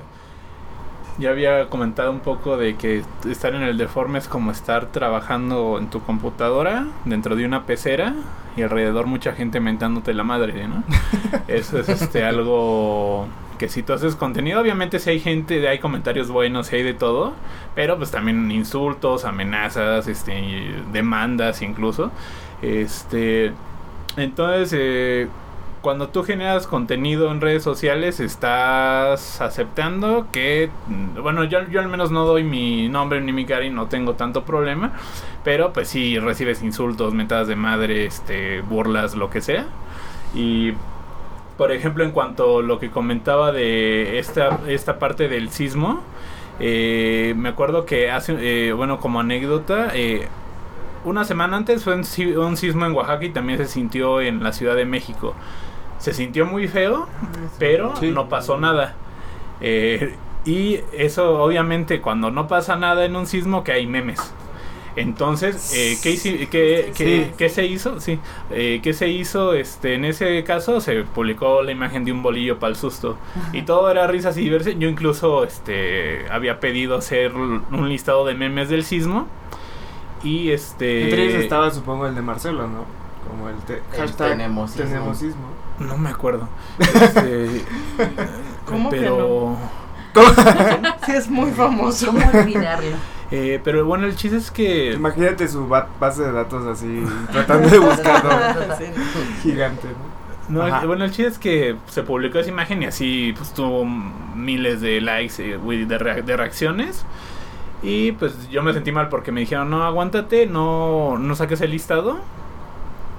ya había comentado un poco de que estar en el deforme es como estar trabajando en tu computadora dentro de una pecera y alrededor mucha gente mentándote la madre, ¿no? Eso es este algo que si tú haces contenido, obviamente si hay gente, hay comentarios buenos, si hay de todo, pero pues también insultos, amenazas, este, demandas incluso. Este, entonces, eh, cuando tú generas contenido en redes sociales, estás aceptando que, mm, bueno, yo, yo al menos no doy mi nombre ni mi cara y no tengo tanto problema, pero pues sí recibes insultos, mentadas de madre, este, burlas, lo que sea. Y por ejemplo, en cuanto a lo que comentaba de esta, esta parte del sismo, eh, me acuerdo que hace, eh, bueno, como anécdota, eh, una semana antes fue un, si- un sismo en Oaxaca y también se sintió en la Ciudad de México. Se sintió muy feo, pero Sí. no pasó nada. Eh, y eso, obviamente, cuando no pasa nada en un sismo, que hay memes. Entonces, eh, ¿qué, hici- qué- qué- Sí. qué se hizo? Sí, eh, ¿qué se hizo? Este, en ese caso se publicó la imagen de un bolillo para el susto y todo era risas y diversión. Yo incluso, este, había pedido hacer un listado de memes del sismo y este. Entre ellos estaba, supongo, el de Marcelo, ¿no? Como el, te- El hashtag tenemos sismo. No me acuerdo. Este, ¿Cómo que pero, Sí, es muy famoso. ¿Cómo olvidarlo? eh, pero bueno, el chiste es que Imagínate su ba- base de datos así, tratando de buscarlo. Gigante, ¿no? No, el- bueno, el chiste es que se publicó esa imagen y así pues tuvo miles de likes y güey, de, de reacciones. Y pues yo me sentí mal porque me dijeron, no, aguántate, no, no saques el listado.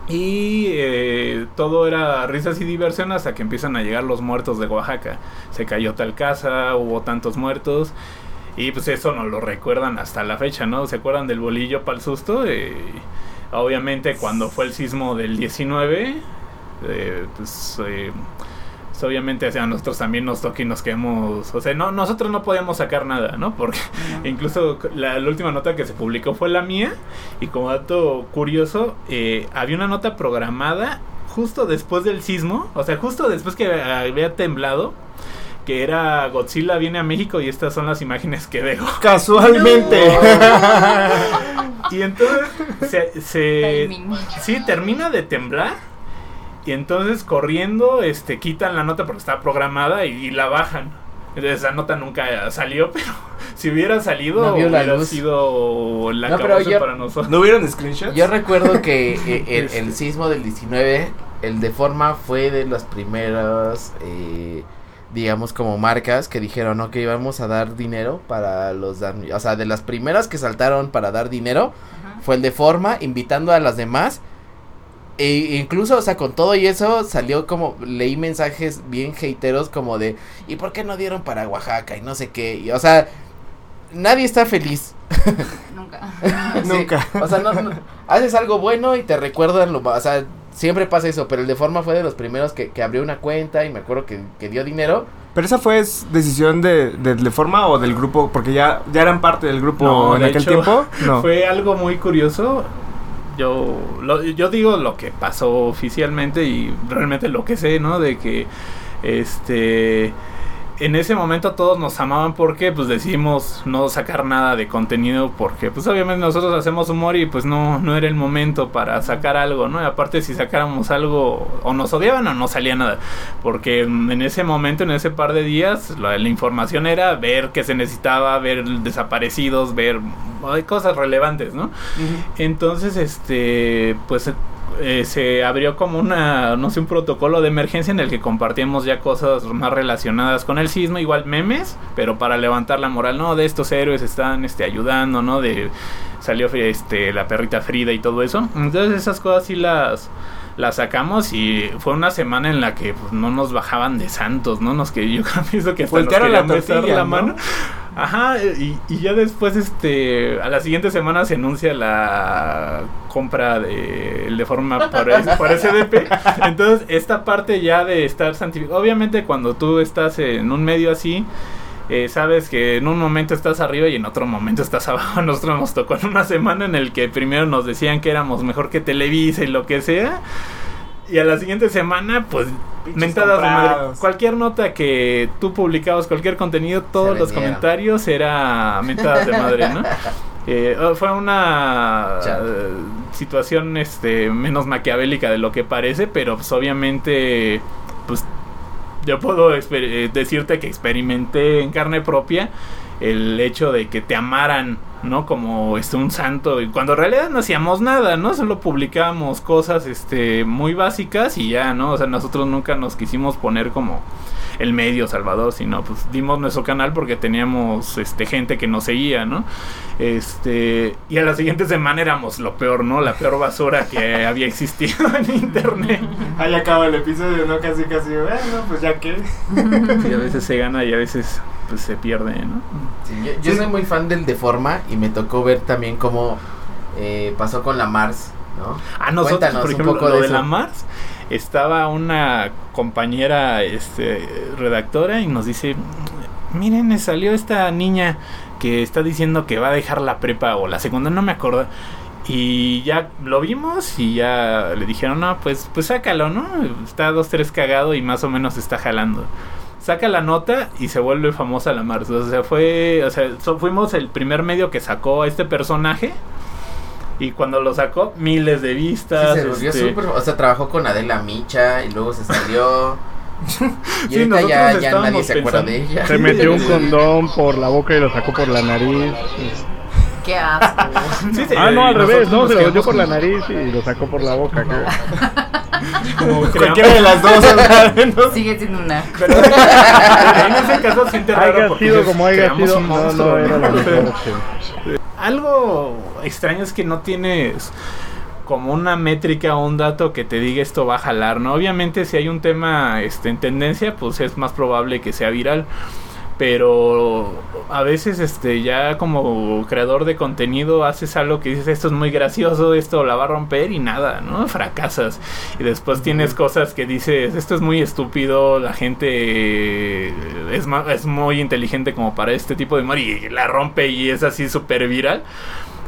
Y eh, todo era risas y diversión hasta que empiezan a llegar los muertos de Oaxaca. Se cayó tal casa, hubo tantos muertos. Y pues eso nos lo recuerdan hasta la fecha, ¿no? ¿Se acuerdan del bolillo para el susto? Eh, obviamente cuando fue el sismo del 19, eh, pues, eh, pues, obviamente o sea, a nosotros también nos toca y nos quedamos, o sea, no, nosotros no podíamos sacar nada, ¿no? Porque incluso la, la última nota que se publicó fue la mía y como dato curioso, eh, había una nota programada justo después del sismo, o sea, justo después que había temblado. Que era Godzilla viene a México y estas son las imágenes que dejo. Casualmente. Y entonces se, se- sí termina de temblar y entonces corriendo este quitan la nota porque está programada y, y la bajan. Entonces esa nota nunca salió, pero si hubiera salido No la hubiera luz. sido la No, pero yo- para nosotros. ¿No hubieron screenshots? Yo recuerdo que eh, el, el sismo del 19, el de forma fue de las primeras, eh, digamos, como marcas que dijeron, ok, vamos a dar dinero para los O sea, de las primeras que saltaron para dar dinero, fue el de forma, invitando a las demás. E incluso, o sea, con todo y eso salió como, leí mensajes bien hateros como de, ¿y por qué no dieron para Oaxaca? Y no sé qué. Y, o sea, nadie está feliz. Nunca. Sí, Nunca. O sea, no, no, haces algo bueno y te recuerdan lo O sea, siempre pasa eso, pero el de forma fue de los primeros que, que abrió una cuenta y me acuerdo que, que dio dinero. Pero esa fue decisión de, de, de forma o del grupo, porque ya, ya eran parte del grupo No, en de aquel hecho, tiempo. No. Fue algo muy curioso. Yo, lo- yo digo lo que pasó oficialmente y realmente lo que sé, ¿no? De que este en ese momento todos nos amaban porque pues decidimos no sacar nada de contenido porque pues obviamente nosotros hacemos humor y pues no, no era el momento para sacar algo, ¿no? Y aparte si sacáramos algo o nos odiaban o no salía nada. Porque en ese momento, en ese par de días, la, la información era ver qué se necesitaba, ver desaparecidos, ver hay cosas relevantes, ¿no? Entonces, este, pues eh, se abrió como una, no sé, un protocolo de emergencia en el que compartíamos ya cosas más relacionadas con el sismo, igual memes, pero para levantar la moral, no, de estos héroes están, este, ayudando, ¿no? De salió, este, la perrita Frida y todo eso. Entonces esas cosas sí las las sacamos y fue una semana en la que pues, no nos bajaban de santos, ¿no? Nos que yo pienso que hasta nos Voltearon la besar tortilla, la ¿no? mano. Ajá, y, y ya después, este, a la siguiente semana se anuncia la compra de, de forma por, por SDP. Entonces, esta parte ya de estar santificado, obviamente cuando tú estás en un medio así, eh, sabes que en un momento estás arriba y en otro momento estás abajo. Nosotros nos tocó en una semana en el que primero nos decían que éramos mejor que Televisa y lo que sea. Y a la siguiente semana, pues, mentadas de madre. Cualquier nota que tú publicabas, cualquier contenido, todos los comentarios era mentadas de madre, ¿no? Eh, oh, fue una eh, situación este menos maquiavélica de lo que parece, pero pues obviamente pues yo puedo eh, decirte que experimenté en carne propia el hecho de que te amaran, ¿no? Como este un santo y cuando en realidad no hacíamos nada, ¿no? Solo publicábamos cosas este muy básicas y ya, ¿no? O sea, nosotros nunca nos quisimos poner como el medio Salvador, sino pues dimos nuestro canal porque teníamos este gente que nos seguía, ¿no? Este, y a la siguiente semana éramos lo peor, ¿no? La peor basura que había existido en internet. Ahí acaba el episodio, ¿no? Casi, casi. Bueno, pues ya que. Y a veces se gana y a veces pues se pierde, ¿no? Sí, yo, yo soy muy fan del Deforma y me tocó ver también cómo eh, pasó con la Mars, ¿no? Ah, nosotros, Cuéntanos por un ejemplo, poco lo de la Mars, estaba una compañera este, redactora y nos dice, miren, me salió esta niña que está diciendo que va a dejar la prepa o la segunda, no me acuerdo. Y ya lo vimos y ya le dijeron, no, pues, pues sácalo, ¿no? Está dos, tres cagado y más o menos está jalando. Saca la nota y se vuelve famosa la Mars. O sea, fue, o sea, so- fuimos el primer medio que sacó a este personaje. Y cuando lo sacó, miles de Sí, vistas. se volvió este, súper- O sea, trabajó con Adela Micha y luego se salió. Y Sí, ahorita ya, ya nadie se acuerda de ella. Se metió un condón por la boca y lo sacó por la nariz. Qué asco. sí, sí, Ah, no, al revés, no, se lo metió quedamos por la nariz y lo sacó por la boca. como Cualquiera de las dos. Sigue siendo una. Pero en ese caso siente raro porque sido como haya sido, un no, monstruo, no era la ¿no? mejor opción. Algo extraño es que no tienes como una métrica o un dato que te diga esto va a jalar, ¿no? Obviamente si hay un tema este, en tendencia, pues es más probable que sea viral. Pero a veces este ya como creador de contenido haces algo que dices esto es muy gracioso, esto la va a romper y nada, ¿no? Fracasas. Y después tienes cosas que dices esto es muy estúpido, la gente eh, es, es muy inteligente como para este tipo de humor y la rompe y es así súper viral.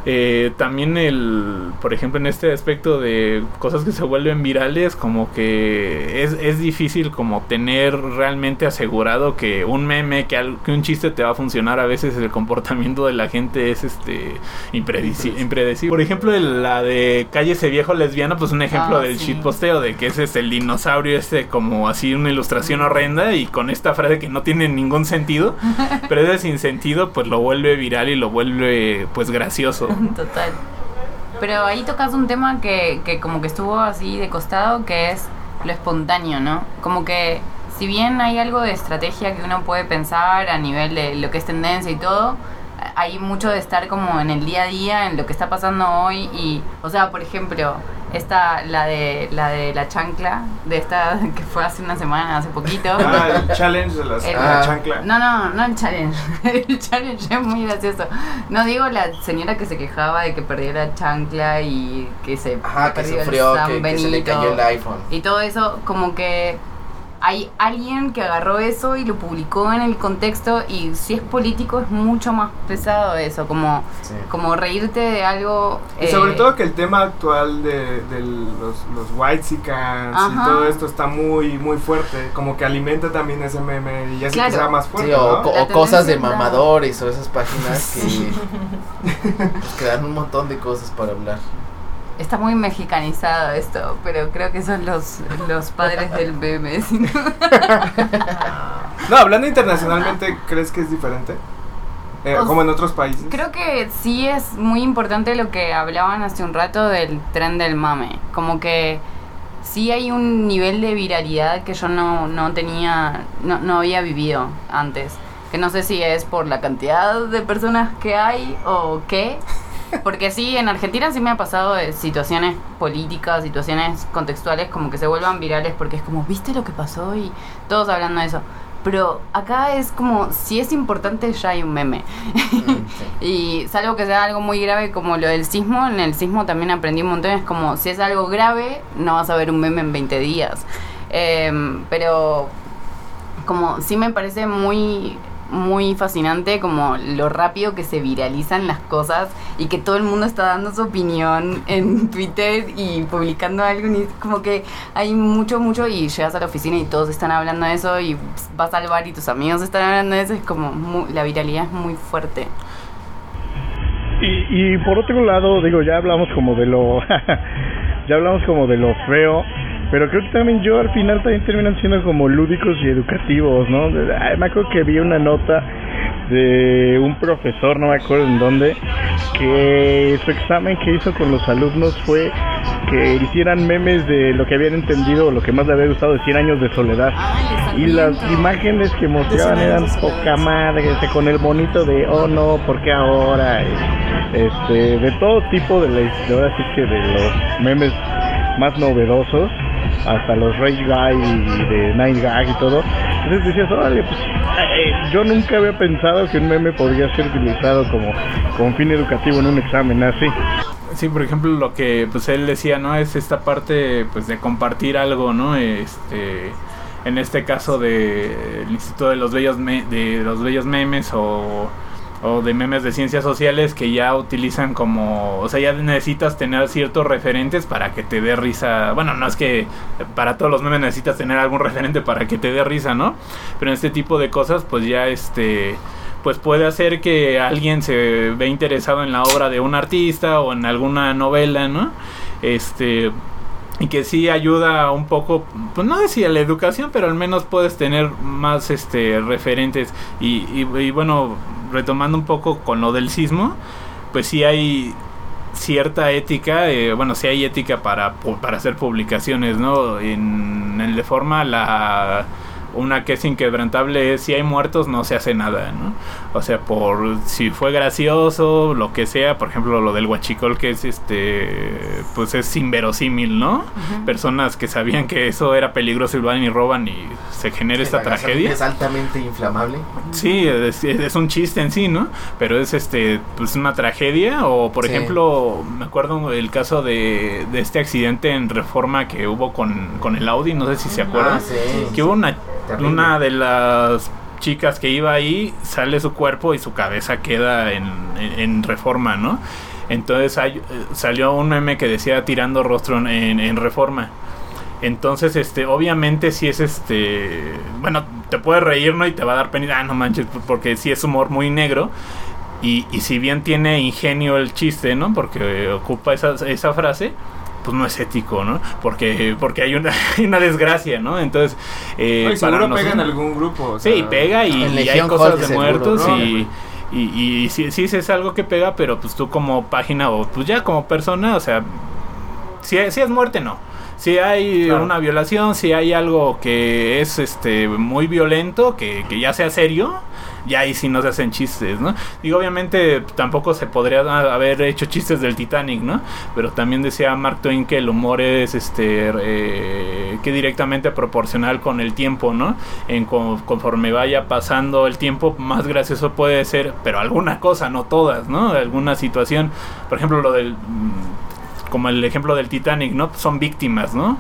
Eh, también el, por ejemplo, en este aspecto de cosas que se vuelven virales, como que es, es difícil como tener realmente asegurado que un meme, que, al- que un chiste te va a funcionar. A veces el comportamiento de la gente es este impredeci- impredecible. Por ejemplo, el- la de Cállese Viejo Lesbiano, pues un ejemplo Ah, del sí. shitposteo, de que ese es el dinosaurio este como así una ilustración horrenda y con esta frase que no tiene ningún sentido, pero ese sin sentido pues lo vuelve viral y lo vuelve pues gracioso. Total. Pero ahí tocas un tema que, que como que estuvo así de costado, que es lo espontáneo, ¿no? Como que si bien hay algo de estrategia que uno puede pensar a nivel de lo que es tendencia y todo, hay mucho de estar como en el día a día, en lo que está pasando hoy y, o sea, por ejemplo, Esta, la de la de la chancla, de esta que fue hace una semana, hace poquito. Ah, el challenge de las- El- la chancla. No, no, no el challenge. El challenge es muy gracioso. No digo la señora que se quejaba de que perdió la chancla y que se Ajá, que perdió el sufrió, San que, que se le cayó el iPhone. Y todo eso, como que hay alguien que agarró eso y lo publicó en el contexto y si es político es mucho más pesado eso, como, Sí. como reírte de algo... Y eh, sobre todo que el tema actual de, de los, los white y todo esto está muy muy fuerte, como que alimenta también ese meme y hace Claro. que sea más fuerte, Sí, o, cosas de mamadores o esas páginas que, pues, que dan un montón de cosas para hablar. Está muy mexicanizado esto, pero creo que son los, los padres del meme. No, hablando internacionalmente, ¿crees que es diferente? Eh, O como en otros países. Creo que sí es muy importante lo que hablaban hace un rato del tren del mame. Como que sí hay un nivel de viralidad que yo no, no tenía, no, no había vivido antes. Que no sé si es por la cantidad de personas que hay o qué. Porque sí, en Argentina sí me ha pasado de situaciones políticas, situaciones contextuales como que se vuelvan virales porque es como, ¿viste lo que pasó? Y todos hablando de eso. Pero acá es como, si es importante ya hay un meme. Y salvo que sea algo muy grave como lo del sismo, en el sismo también aprendí un montón, es como si es algo grave, no vas a ver un meme en 20 días. Em, pero como sí me parece muy muy fascinante como lo rápido que se viralizan las cosas y que todo el mundo está dando su opinión en Twitter y publicando algo y como que hay mucho mucho y llegas a la oficina y todos están hablando de eso y vas al bar y tus amigos están hablando de eso es como mu- la viralidad es muy fuerte Y, y por otro lado, digo, ya hablamos como de lo. ya hablamos como de lo feo. Pero creo que también yo al final también terminan siendo como lúdicos y educativos, ¿no? Ay, me acuerdo que vi una nota de un profesor, no me acuerdo en dónde, que su examen que hizo con los alumnos fue que hicieran memes de lo que habían entendido o lo que más le había gustado de 100 años de soledad. Y las imágenes que mostraban eran poca madre, este, con el bonito de, oh no, ¿por qué ahora? Este, de todo tipo de, la, de ahora sí que de los memes más novedosos, hasta los Rage Guy y de Nine Gag y todo. Entonces decías, órale, pues eh, yo nunca había pensado que un meme podría ser utilizado como, como fin educativo en un examen así. Sí, por ejemplo, lo que pues él decía, ¿no? Es esta parte pues de compartir algo, ¿no? Este en este caso de el Instituto de los Bellos de los Bellos Memes o o de memes de ciencias sociales que ya utilizan como, o sea, ya necesitas tener ciertos referentes para que te dé risa. Bueno, no es que para todos los memes necesitas tener algún referente para que te dé risa, ¿no? Pero en este tipo de cosas, pues ya este pues puede hacer que alguien se ve interesado en la obra de un artista o en alguna novela, ¿no? Este y que sí ayuda un poco, pues no decía la educación, pero al menos puedes tener más este referentes y, y, y bueno, retomando un poco con lo del sismo, pues sí hay cierta ética, eh, bueno, sí hay ética para, para hacer publicaciones, ¿no? En de forma la una que es inquebrantable es si hay muertos no se hace nada, ¿no? O sea, por si fue gracioso, lo que sea, por ejemplo, lo del huachicol que es este pues es inverosímil, ¿no? Personas que sabían que eso era peligroso y van y roban y se genera esta tragedia. Es altamente inflamable. Sí, es, es un chiste en sí, ¿no? Pero es este, pues una tragedia. O por Sí. ejemplo, me acuerdo el caso de, de este accidente en reforma que hubo con, con el Audi, no sé si se acuerdan. Ah, sí, que hubo una, Terrible. una de las chicas que iba ahí, sale su cuerpo y su cabeza queda en, en- en reforma, ¿no? Entonces hay- eh, salió un meme que decía tirando rostro en, reforma. Entonces, este, obviamente si es este, bueno, te puedes reír, ¿no? Y te va a dar pena, ah, no manches, porque sí es humor muy negro. Y, y si bien tiene ingenio el chiste, ¿no? Porque ocupa esa, esa frase, pues no es ético, ¿no? Porque, porque hay una, hay una desgracia, ¿no? Entonces, eh, Ay, seguro para pega en algún grupo. o Sí, sea, pega y, hay cosas Hulk de seguro, muertos ¿no? y, y, y sí, sí es algo que pega, pero pues tú como página o pues ya como persona, o sea, si, es- si es muerte no, Si hay Claro. una violación, si hay algo que es este muy violento, que, que ya sea serio, ya ahí sí no se hacen chistes, ¿no? Digo, obviamente tampoco se podría haber hecho chistes del Titanic, ¿no? Pero también decía Mark Twain que el humor es este eh, que directamente proporcional con el tiempo, ¿no? En con- conforme vaya pasando el tiempo, más gracioso puede ser, pero alguna cosa, no todas, ¿no? Alguna situación, por ejemplo, lo del como el ejemplo del Titanic, ¿no? Son víctimas, ¿no?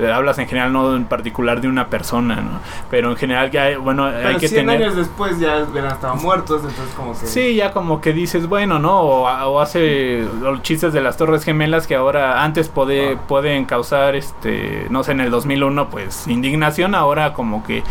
Eh, Hablas en general, no en particular de una persona, ¿no? Pero en general, ya, bueno, hay que 100 tener... años después ya hubieran estado muertos, entonces como que... Sí, ya como que dices, bueno, ¿no? O, o hace los chistes de las Torres Gemelas que ahora antes puede, Ah. pueden causar, este, no sé, en el 2001, pues indignación, ahora como que,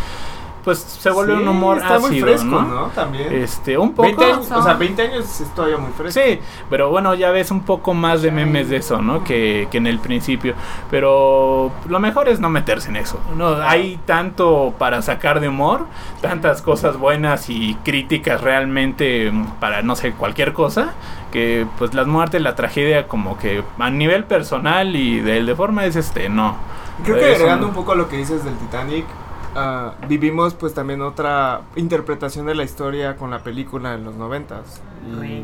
pues se vuelve Sí, un humor está muy ácido, fresco, ¿no? ¿no? También. Este, un poco... 20 años, o sea, 20 años es todavía muy fresco. Sí, pero bueno, ya ves un poco más de memes de eso, ¿no? Que, que en el principio. Pero lo mejor es no meterse en eso. No, hay tanto para sacar de humor, tantas cosas buenas y críticas realmente mm, para no sé cualquier cosa, que pues las muertes, la tragedia, como que a nivel personal y de, de forma es este, no. Creo que agregando un poco a lo que dices del Titanic, ah, vivimos pues también otra interpretación de la historia con la película en los noventas. Y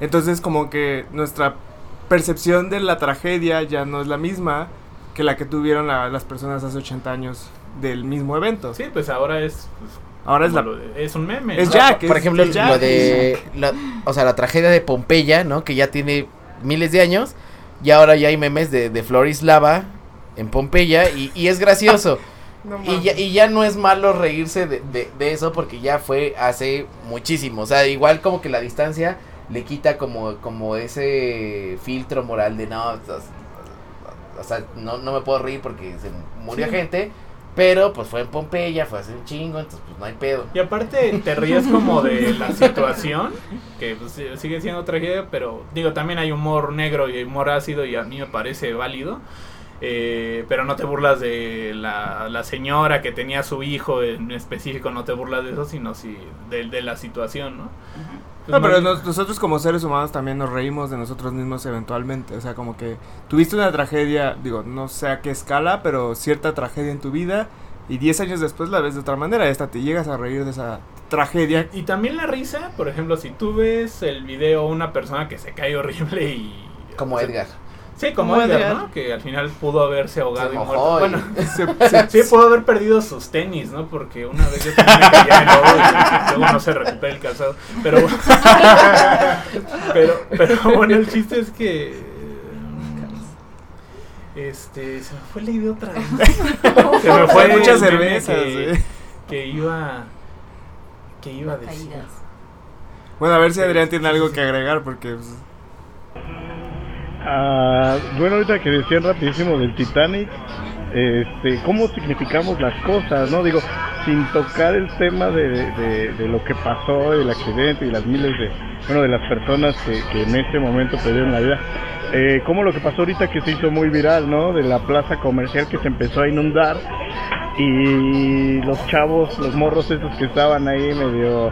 entonces como que nuestra percepción de la tragedia ya no es la misma que la que tuvieron la- las personas hace 80 años del mismo evento. Sí, pues ahora es. pues, Ahora es como la... lo de- es un meme. Es ¿no? Jack, Por es- ejemplo, es Jack, lo de. la- o sea, la tragedia de Pompeya, ¿no? Que ya tiene miles de años. Y ahora ya hay memes de, de Florislava en Pompeya. Y, y es gracioso. No y, ya, y ya no es malo reírse de, de- de eso porque ya fue hace muchísimo. O sea, igual como que la distancia le quita como, como ese filtro moral de no, o sea, o sea, no, no me puedo reír porque se murió gente. Pero pues fue en Pompeya, fue hace un chingo, entonces pues no hay pedo. Y aparte te ríes como de la situación, que pues, sigue siendo tragedia, pero digo, también hay humor negro y humor ácido y a mí me parece válido. Eh, pero no te burlas de la, la señora que tenía a su hijo en específico, no te burlas de eso, sino si, de, de la situación, ¿no? Pues, No, pero nos- nosotros como seres humanos también nos reímos de nosotros mismos eventualmente. O sea, como que tuviste una tragedia, digo, no sé a qué escala, pero cierta tragedia en tu vida y 10 años después la ves de otra manera. Y hasta te llegas a reír de esa tragedia. Y también la risa, por ejemplo, si tú ves el video una persona que se cae horrible y... Como o sea, Edgar. Sí, como, Edgar. ¿no? Que al final pudo haberse ahogado Se y mojó muerto. y- Bueno, Se- se- sí, pudo haber perdido sus tenis, ¿no? Porque una vez yo también me caí en el lodo y luego no se recupera el calzado. Pero, pero, pero bueno, el chiste es que... Este, se me fue la idea otra vez. Se me fue muchas cervezas, que, eh. que iba... Que iba a decir. Bueno, a ver si Adrián tiene algo que agregar porque... pues, Ah, bueno, ahorita que decían rapidísimo del Titanic, este, cómo significamos las cosas, ¿no? Digo, sin tocar el tema de, lo que pasó, del accidente y las miles de, bueno, de las personas que, que en ese momento perdieron la vida. Eh, como lo que pasó ahorita que se hizo muy viral, ¿no? De la plaza comercial que se empezó a inundar y los chavos, los morros esos que estaban ahí medio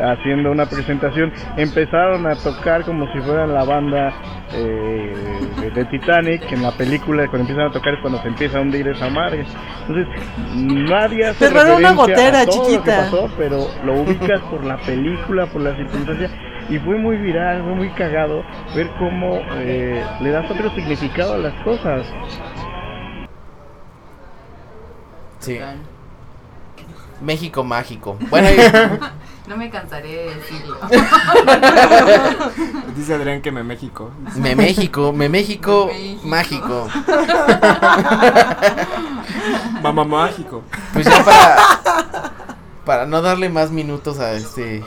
haciendo una presentación, empezaron a tocar como si fueran la banda eh, de, Titanic, que en la película cuando empiezan a tocar es cuando se empieza a hundir esa madre. Entonces, nadie hace Pero una gotera a todo lo que chiquita. pasó, pero lo ubicas por la película, por la circunstancia, y fue muy viral, fue muy cagado ver cómo eh, le das otro significado a las cosas. Sí. México mágico. Bueno, y- No me cansaré de decirlo. Dice Adrián que me México. me México, me México mágico. Mamá mágico. Pues ya para para no darle más minutos a este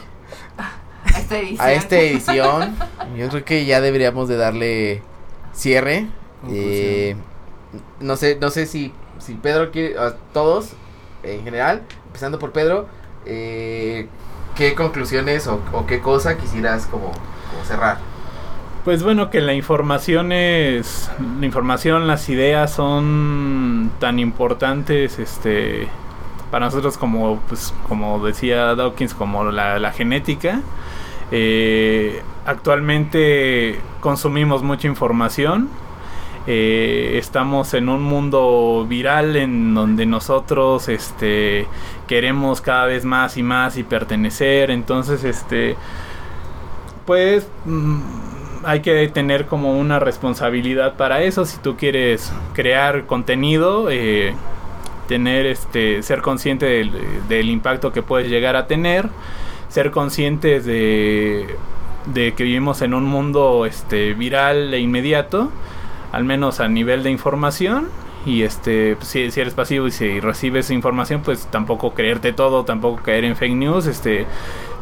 Esta edición. a esta edición, yo creo que ya deberíamos de darle cierre. Eh, no sé, no sé si si Pedro quiere a todos en general, empezando por Pedro, eh, qué conclusiones o, qué cosa quisieras como, como cerrar. Pues bueno, que la información es. La información, las ideas son tan importantes, este. Para nosotros, como, pues, como decía Dawkins, como la, la genética. Eh, actualmente consumimos mucha información. Eh, estamos en un mundo viral en donde nosotros este queremos cada vez más y más y pertenecer. Entonces este pues mm, hay que tener como una responsabilidad para eso. Si tú quieres crear contenido eh, tener este ser consciente del, del impacto que puedes llegar a tener ser conscientes de, de que vivimos en un mundo este viral e inmediato al menos a nivel de información y este pues, si, si eres pasivo y si recibes información pues tampoco creerte todo tampoco caer en fake news este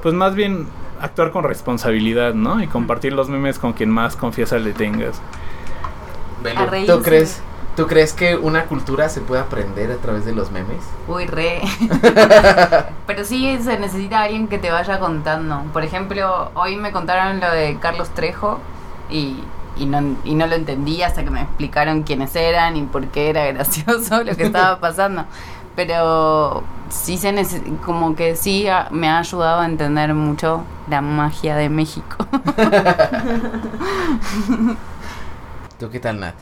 pues más bien actuar con responsabilidad no y compartir los memes con quien más confianza le tengas. ¿tú crees, ¿Tú crees que una cultura se puede aprender a través de los memes? Uy, re. Pero sí se necesita alguien que te vaya contando. Por ejemplo, hoy me contaron lo de Carlos Trejo y, y, no, y no lo entendí hasta que me explicaron quiénes eran y por qué era gracioso lo que estaba pasando. Pero sí se neces- como que sí a- me ha ayudado a entender mucho la magia de México. ¿Tú qué tal, Nat?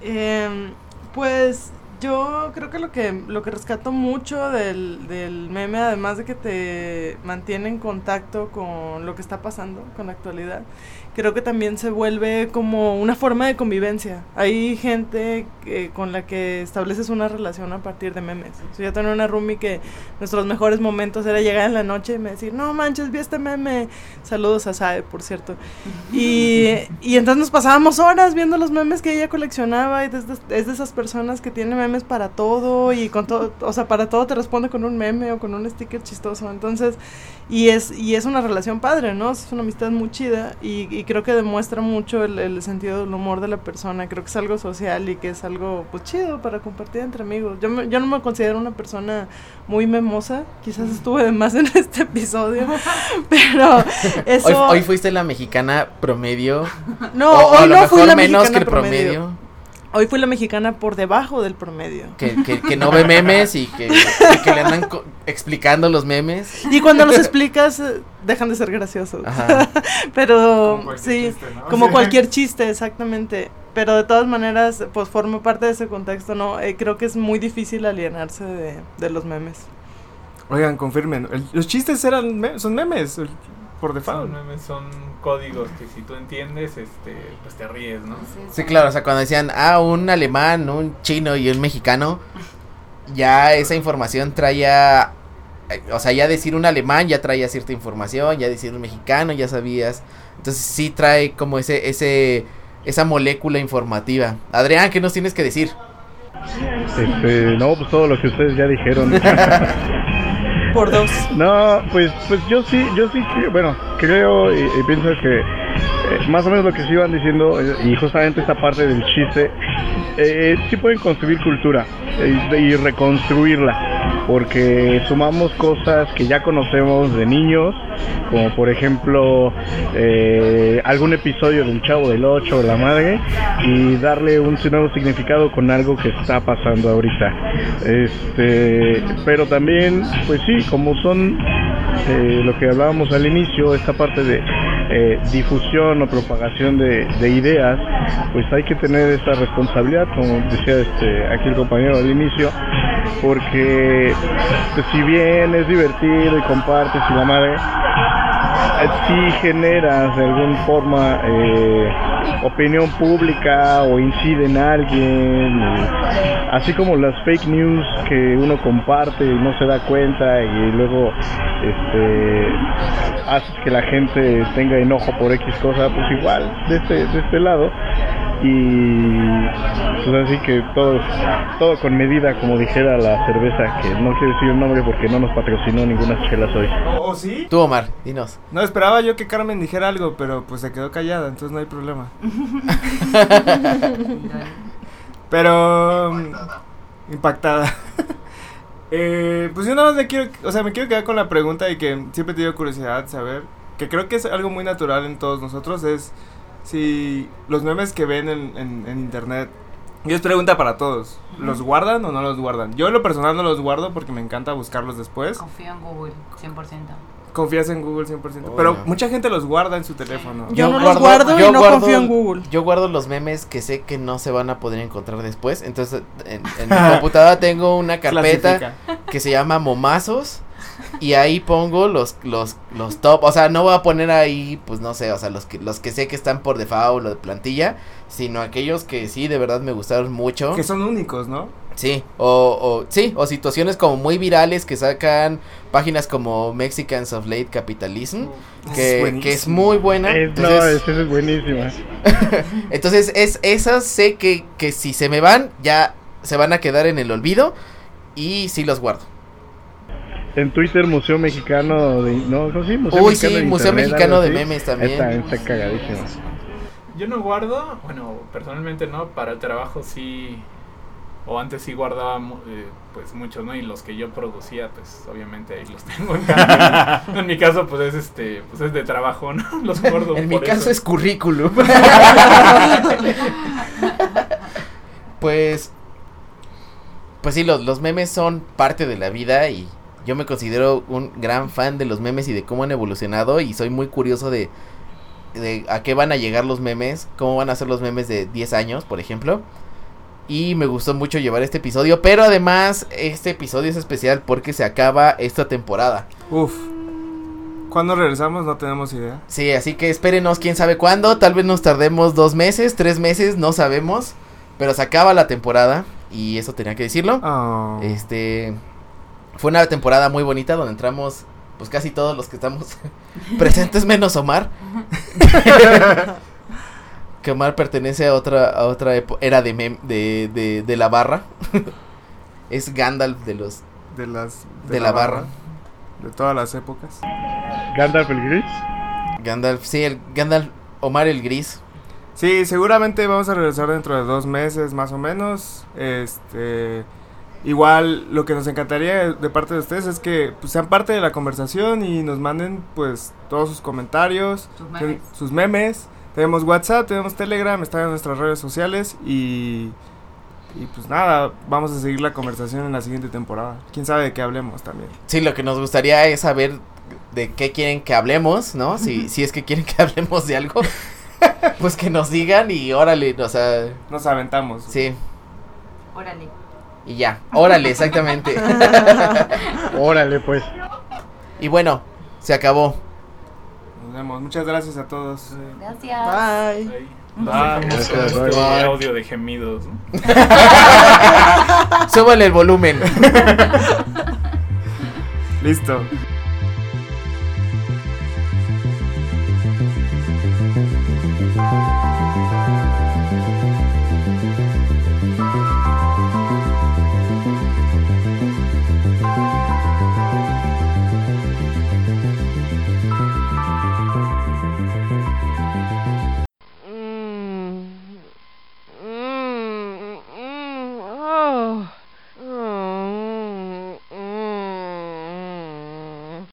Em, pues yo creo que lo que lo que rescato mucho del, del meme, además de que te mantiene en contacto con lo que está pasando, con la actualidad, creo que también se vuelve como una forma de convivencia. Hay gente que- con la que estableces una relación a partir de memes. O sea, yo tenía una roomie que nuestros mejores momentos era llegar en la noche y me decir, no manches, vi este meme. Saludos a Sae, por cierto. Y, y entonces nos pasábamos horas viendo los memes que ella coleccionaba y desde- es de esas personas que tiene memes para todo y con todo, o sea, para todo te responde con un meme o con un sticker chistoso. Entonces, y es, y es una relación padre, ¿no? Es una amistad muy chida y, y creo que demuestra mucho el, el sentido del humor de la persona. Creo que es algo social y que es algo pues chido para compartir entre amigos. Yo, me- yo no me considero una persona muy memosa, quizás estuve de más en este episodio, pero eso... Hoy, hoy fuiste la mexicana promedio. no, o, o a hoy lo no fui mejor la menos mexicana que el promedio. Hoy fui la mexicana por debajo del promedio. Que, que, que no ve memes y que, y que le andan co- explicando los memes. Y cuando los explicas, eh, dejan de ser graciosos. Ajá. Pero Como cualquier sí, chiste, ¿no? como Sí. cualquier chiste, exactamente. Pero de todas maneras, pues forma parte de ese contexto, ¿no? Eh, creo que es muy difícil alienarse de, de los memes. Oigan, confirmen. el- los chistes eran me- son memes por Son, default. memes, son códigos que si tú entiendes, este, pues te ríes, ¿no? Sí, claro, o sea, cuando decían, ah, un alemán, un chino y un mexicano, ya esa información traía, eh, o sea, ya decir un alemán ya traía cierta información, ya decir un mexicano ya sabías, entonces sí trae como ese, ese, esa molécula informativa. Adrián, ¿qué nos tienes que decir? Este, no, pues todo lo que ustedes ya dijeron. Por dos. No, pues, pues yo sí, yo sí, bueno, creo y, pienso que eh, más o menos lo que se iban diciendo eh, y justamente esta parte del chiste, eh, sí pueden construir cultura eh, y reconstruirla, porque sumamos cosas que ya conocemos de niños, como por ejemplo eh, algún episodio del Chavo del Ocho o la Madre, y darle un nuevo significado con algo que está pasando ahorita. Este, pero también, pues sí, como son eh, lo que hablábamos al inicio, esta parte de eh, difusión o propagación de, de ideas, pues hay que tener esta responsabilidad, como decía este, aquí el compañero al inicio, porque pues, si bien es divertido y compartes y la madre, eh, sí generas de alguna forma eh, opinión pública o incide en alguien, así como las fake news que uno comparte y no se da cuenta y luego este haces que la gente tenga enojo por X cosa, pues igual de este, de este lado y pues así que todo todo con medida como dijera la cerveza que no quiero decir el nombre porque no nos patrocinó ninguna chelas hoy ¿O ¿Oh, sí? Tú, Omar, dinos. No, esperaba yo que Carmen dijera algo, pero pues se quedó callada, entonces no hay problema. Pero... mm, Impactada. Eh, pues yo nada más me quiero, o sea, me quiero quedar con la pregunta y que siempre he tenido curiosidad saber, que creo que es algo muy natural en todos nosotros, es si los memes que ven en, en- en internet, y es pregunta para todos, ¿los guardan o no los guardan? Yo en lo personal no los guardo porque me encanta buscarlos después. Confío en Google, 100%. confías en Google 100%. Oh, pero mucha gente los guarda en su teléfono. Yo no los guardo y no confío en Google. Yo guardo los memes que sé que no se van a poder encontrar después. Entonces, en, en mi computadora tengo una carpeta Clasifica. que se llama Momazos. Y ahí pongo los, los, los top. O sea, no voy a poner ahí, pues no sé, o sea, los que, los que sé que están por default o de plantilla. Sino aquellos que sí, de verdad me gustaron mucho. Que son únicos, ¿no? Sí, o, o sí, o situaciones como muy virales que sacan páginas como Mexicans of Late Capitalism, que, buenísimo. que es muy buena. Es, no, entonces, esa es buenísima. entonces es esas sé que, que si se me van ya se van a quedar en el olvido y sí los guardo. En Twitter, Museo Mexicano de. No, ¿cómo sí? Museo Uy, Mexicano sí, de Museo Internet, Mexicano de. Memes también. Está, está cagadísimo. Yo no guardo, bueno, personalmente no, para el trabajo sí, o antes sí guardaba eh, pues muchos, ¿no? Y los que yo producía, pues obviamente ahí los tengo en casa. en mi caso, pues es este, pues es de trabajo, ¿no? Los guardo En mi caso eso. es currículum. pues pues sí, los, los memes son parte de la vida y yo me considero un gran fan de los memes y de cómo han evolucionado y soy muy curioso de, de a qué van a llegar los memes, cómo van a ser los memes de 10 años, por ejemplo. Y me gustó mucho llevar este episodio, pero además este episodio es especial porque se acaba esta temporada. Uf. ¿Cuándo regresamos? No tenemos idea. Sí, así que espérenos quién sabe cuándo, tal vez nos tardemos dos meses, tres meses, no sabemos, pero se acaba la temporada y eso tenía que decirlo. Oh. Este fue una temporada muy bonita donde entramos pues casi todos los que estamos presentes menos Omar. que Omar pertenece a otra a otra era de, mem- de, de de la barra. es Gandalf de los de las de la barra. De todas las épocas. Gandalf el Gris. Gandalf, sí, el Gandalf Omar el gris. Sí, seguramente vamos a regresar dentro de dos meses más o menos. Este, igual lo que nos encantaría de parte de ustedes es que pues, sean parte de la conversación y nos manden pues todos sus comentarios, Sus memes. sus memes. Tenemos WhatsApp, tenemos Telegram, están en nuestras redes sociales y y pues nada, vamos a seguir la conversación en la siguiente temporada. Quién sabe de qué hablemos también. Sí, lo que nos gustaría es saber de qué quieren que hablemos, ¿no? Si, si es que quieren que hablemos de algo, pues que nos digan y órale, o sea, Nos aventamos. sí, Órale. Y ya, órale, exactamente. Órale, pues. y bueno, se acabó. Nos vemos. Muchas gracias a todos. Gracias. Bye. Bye. Gracias, con bye. este audio de gemidos. Súbale el volumen. Listo.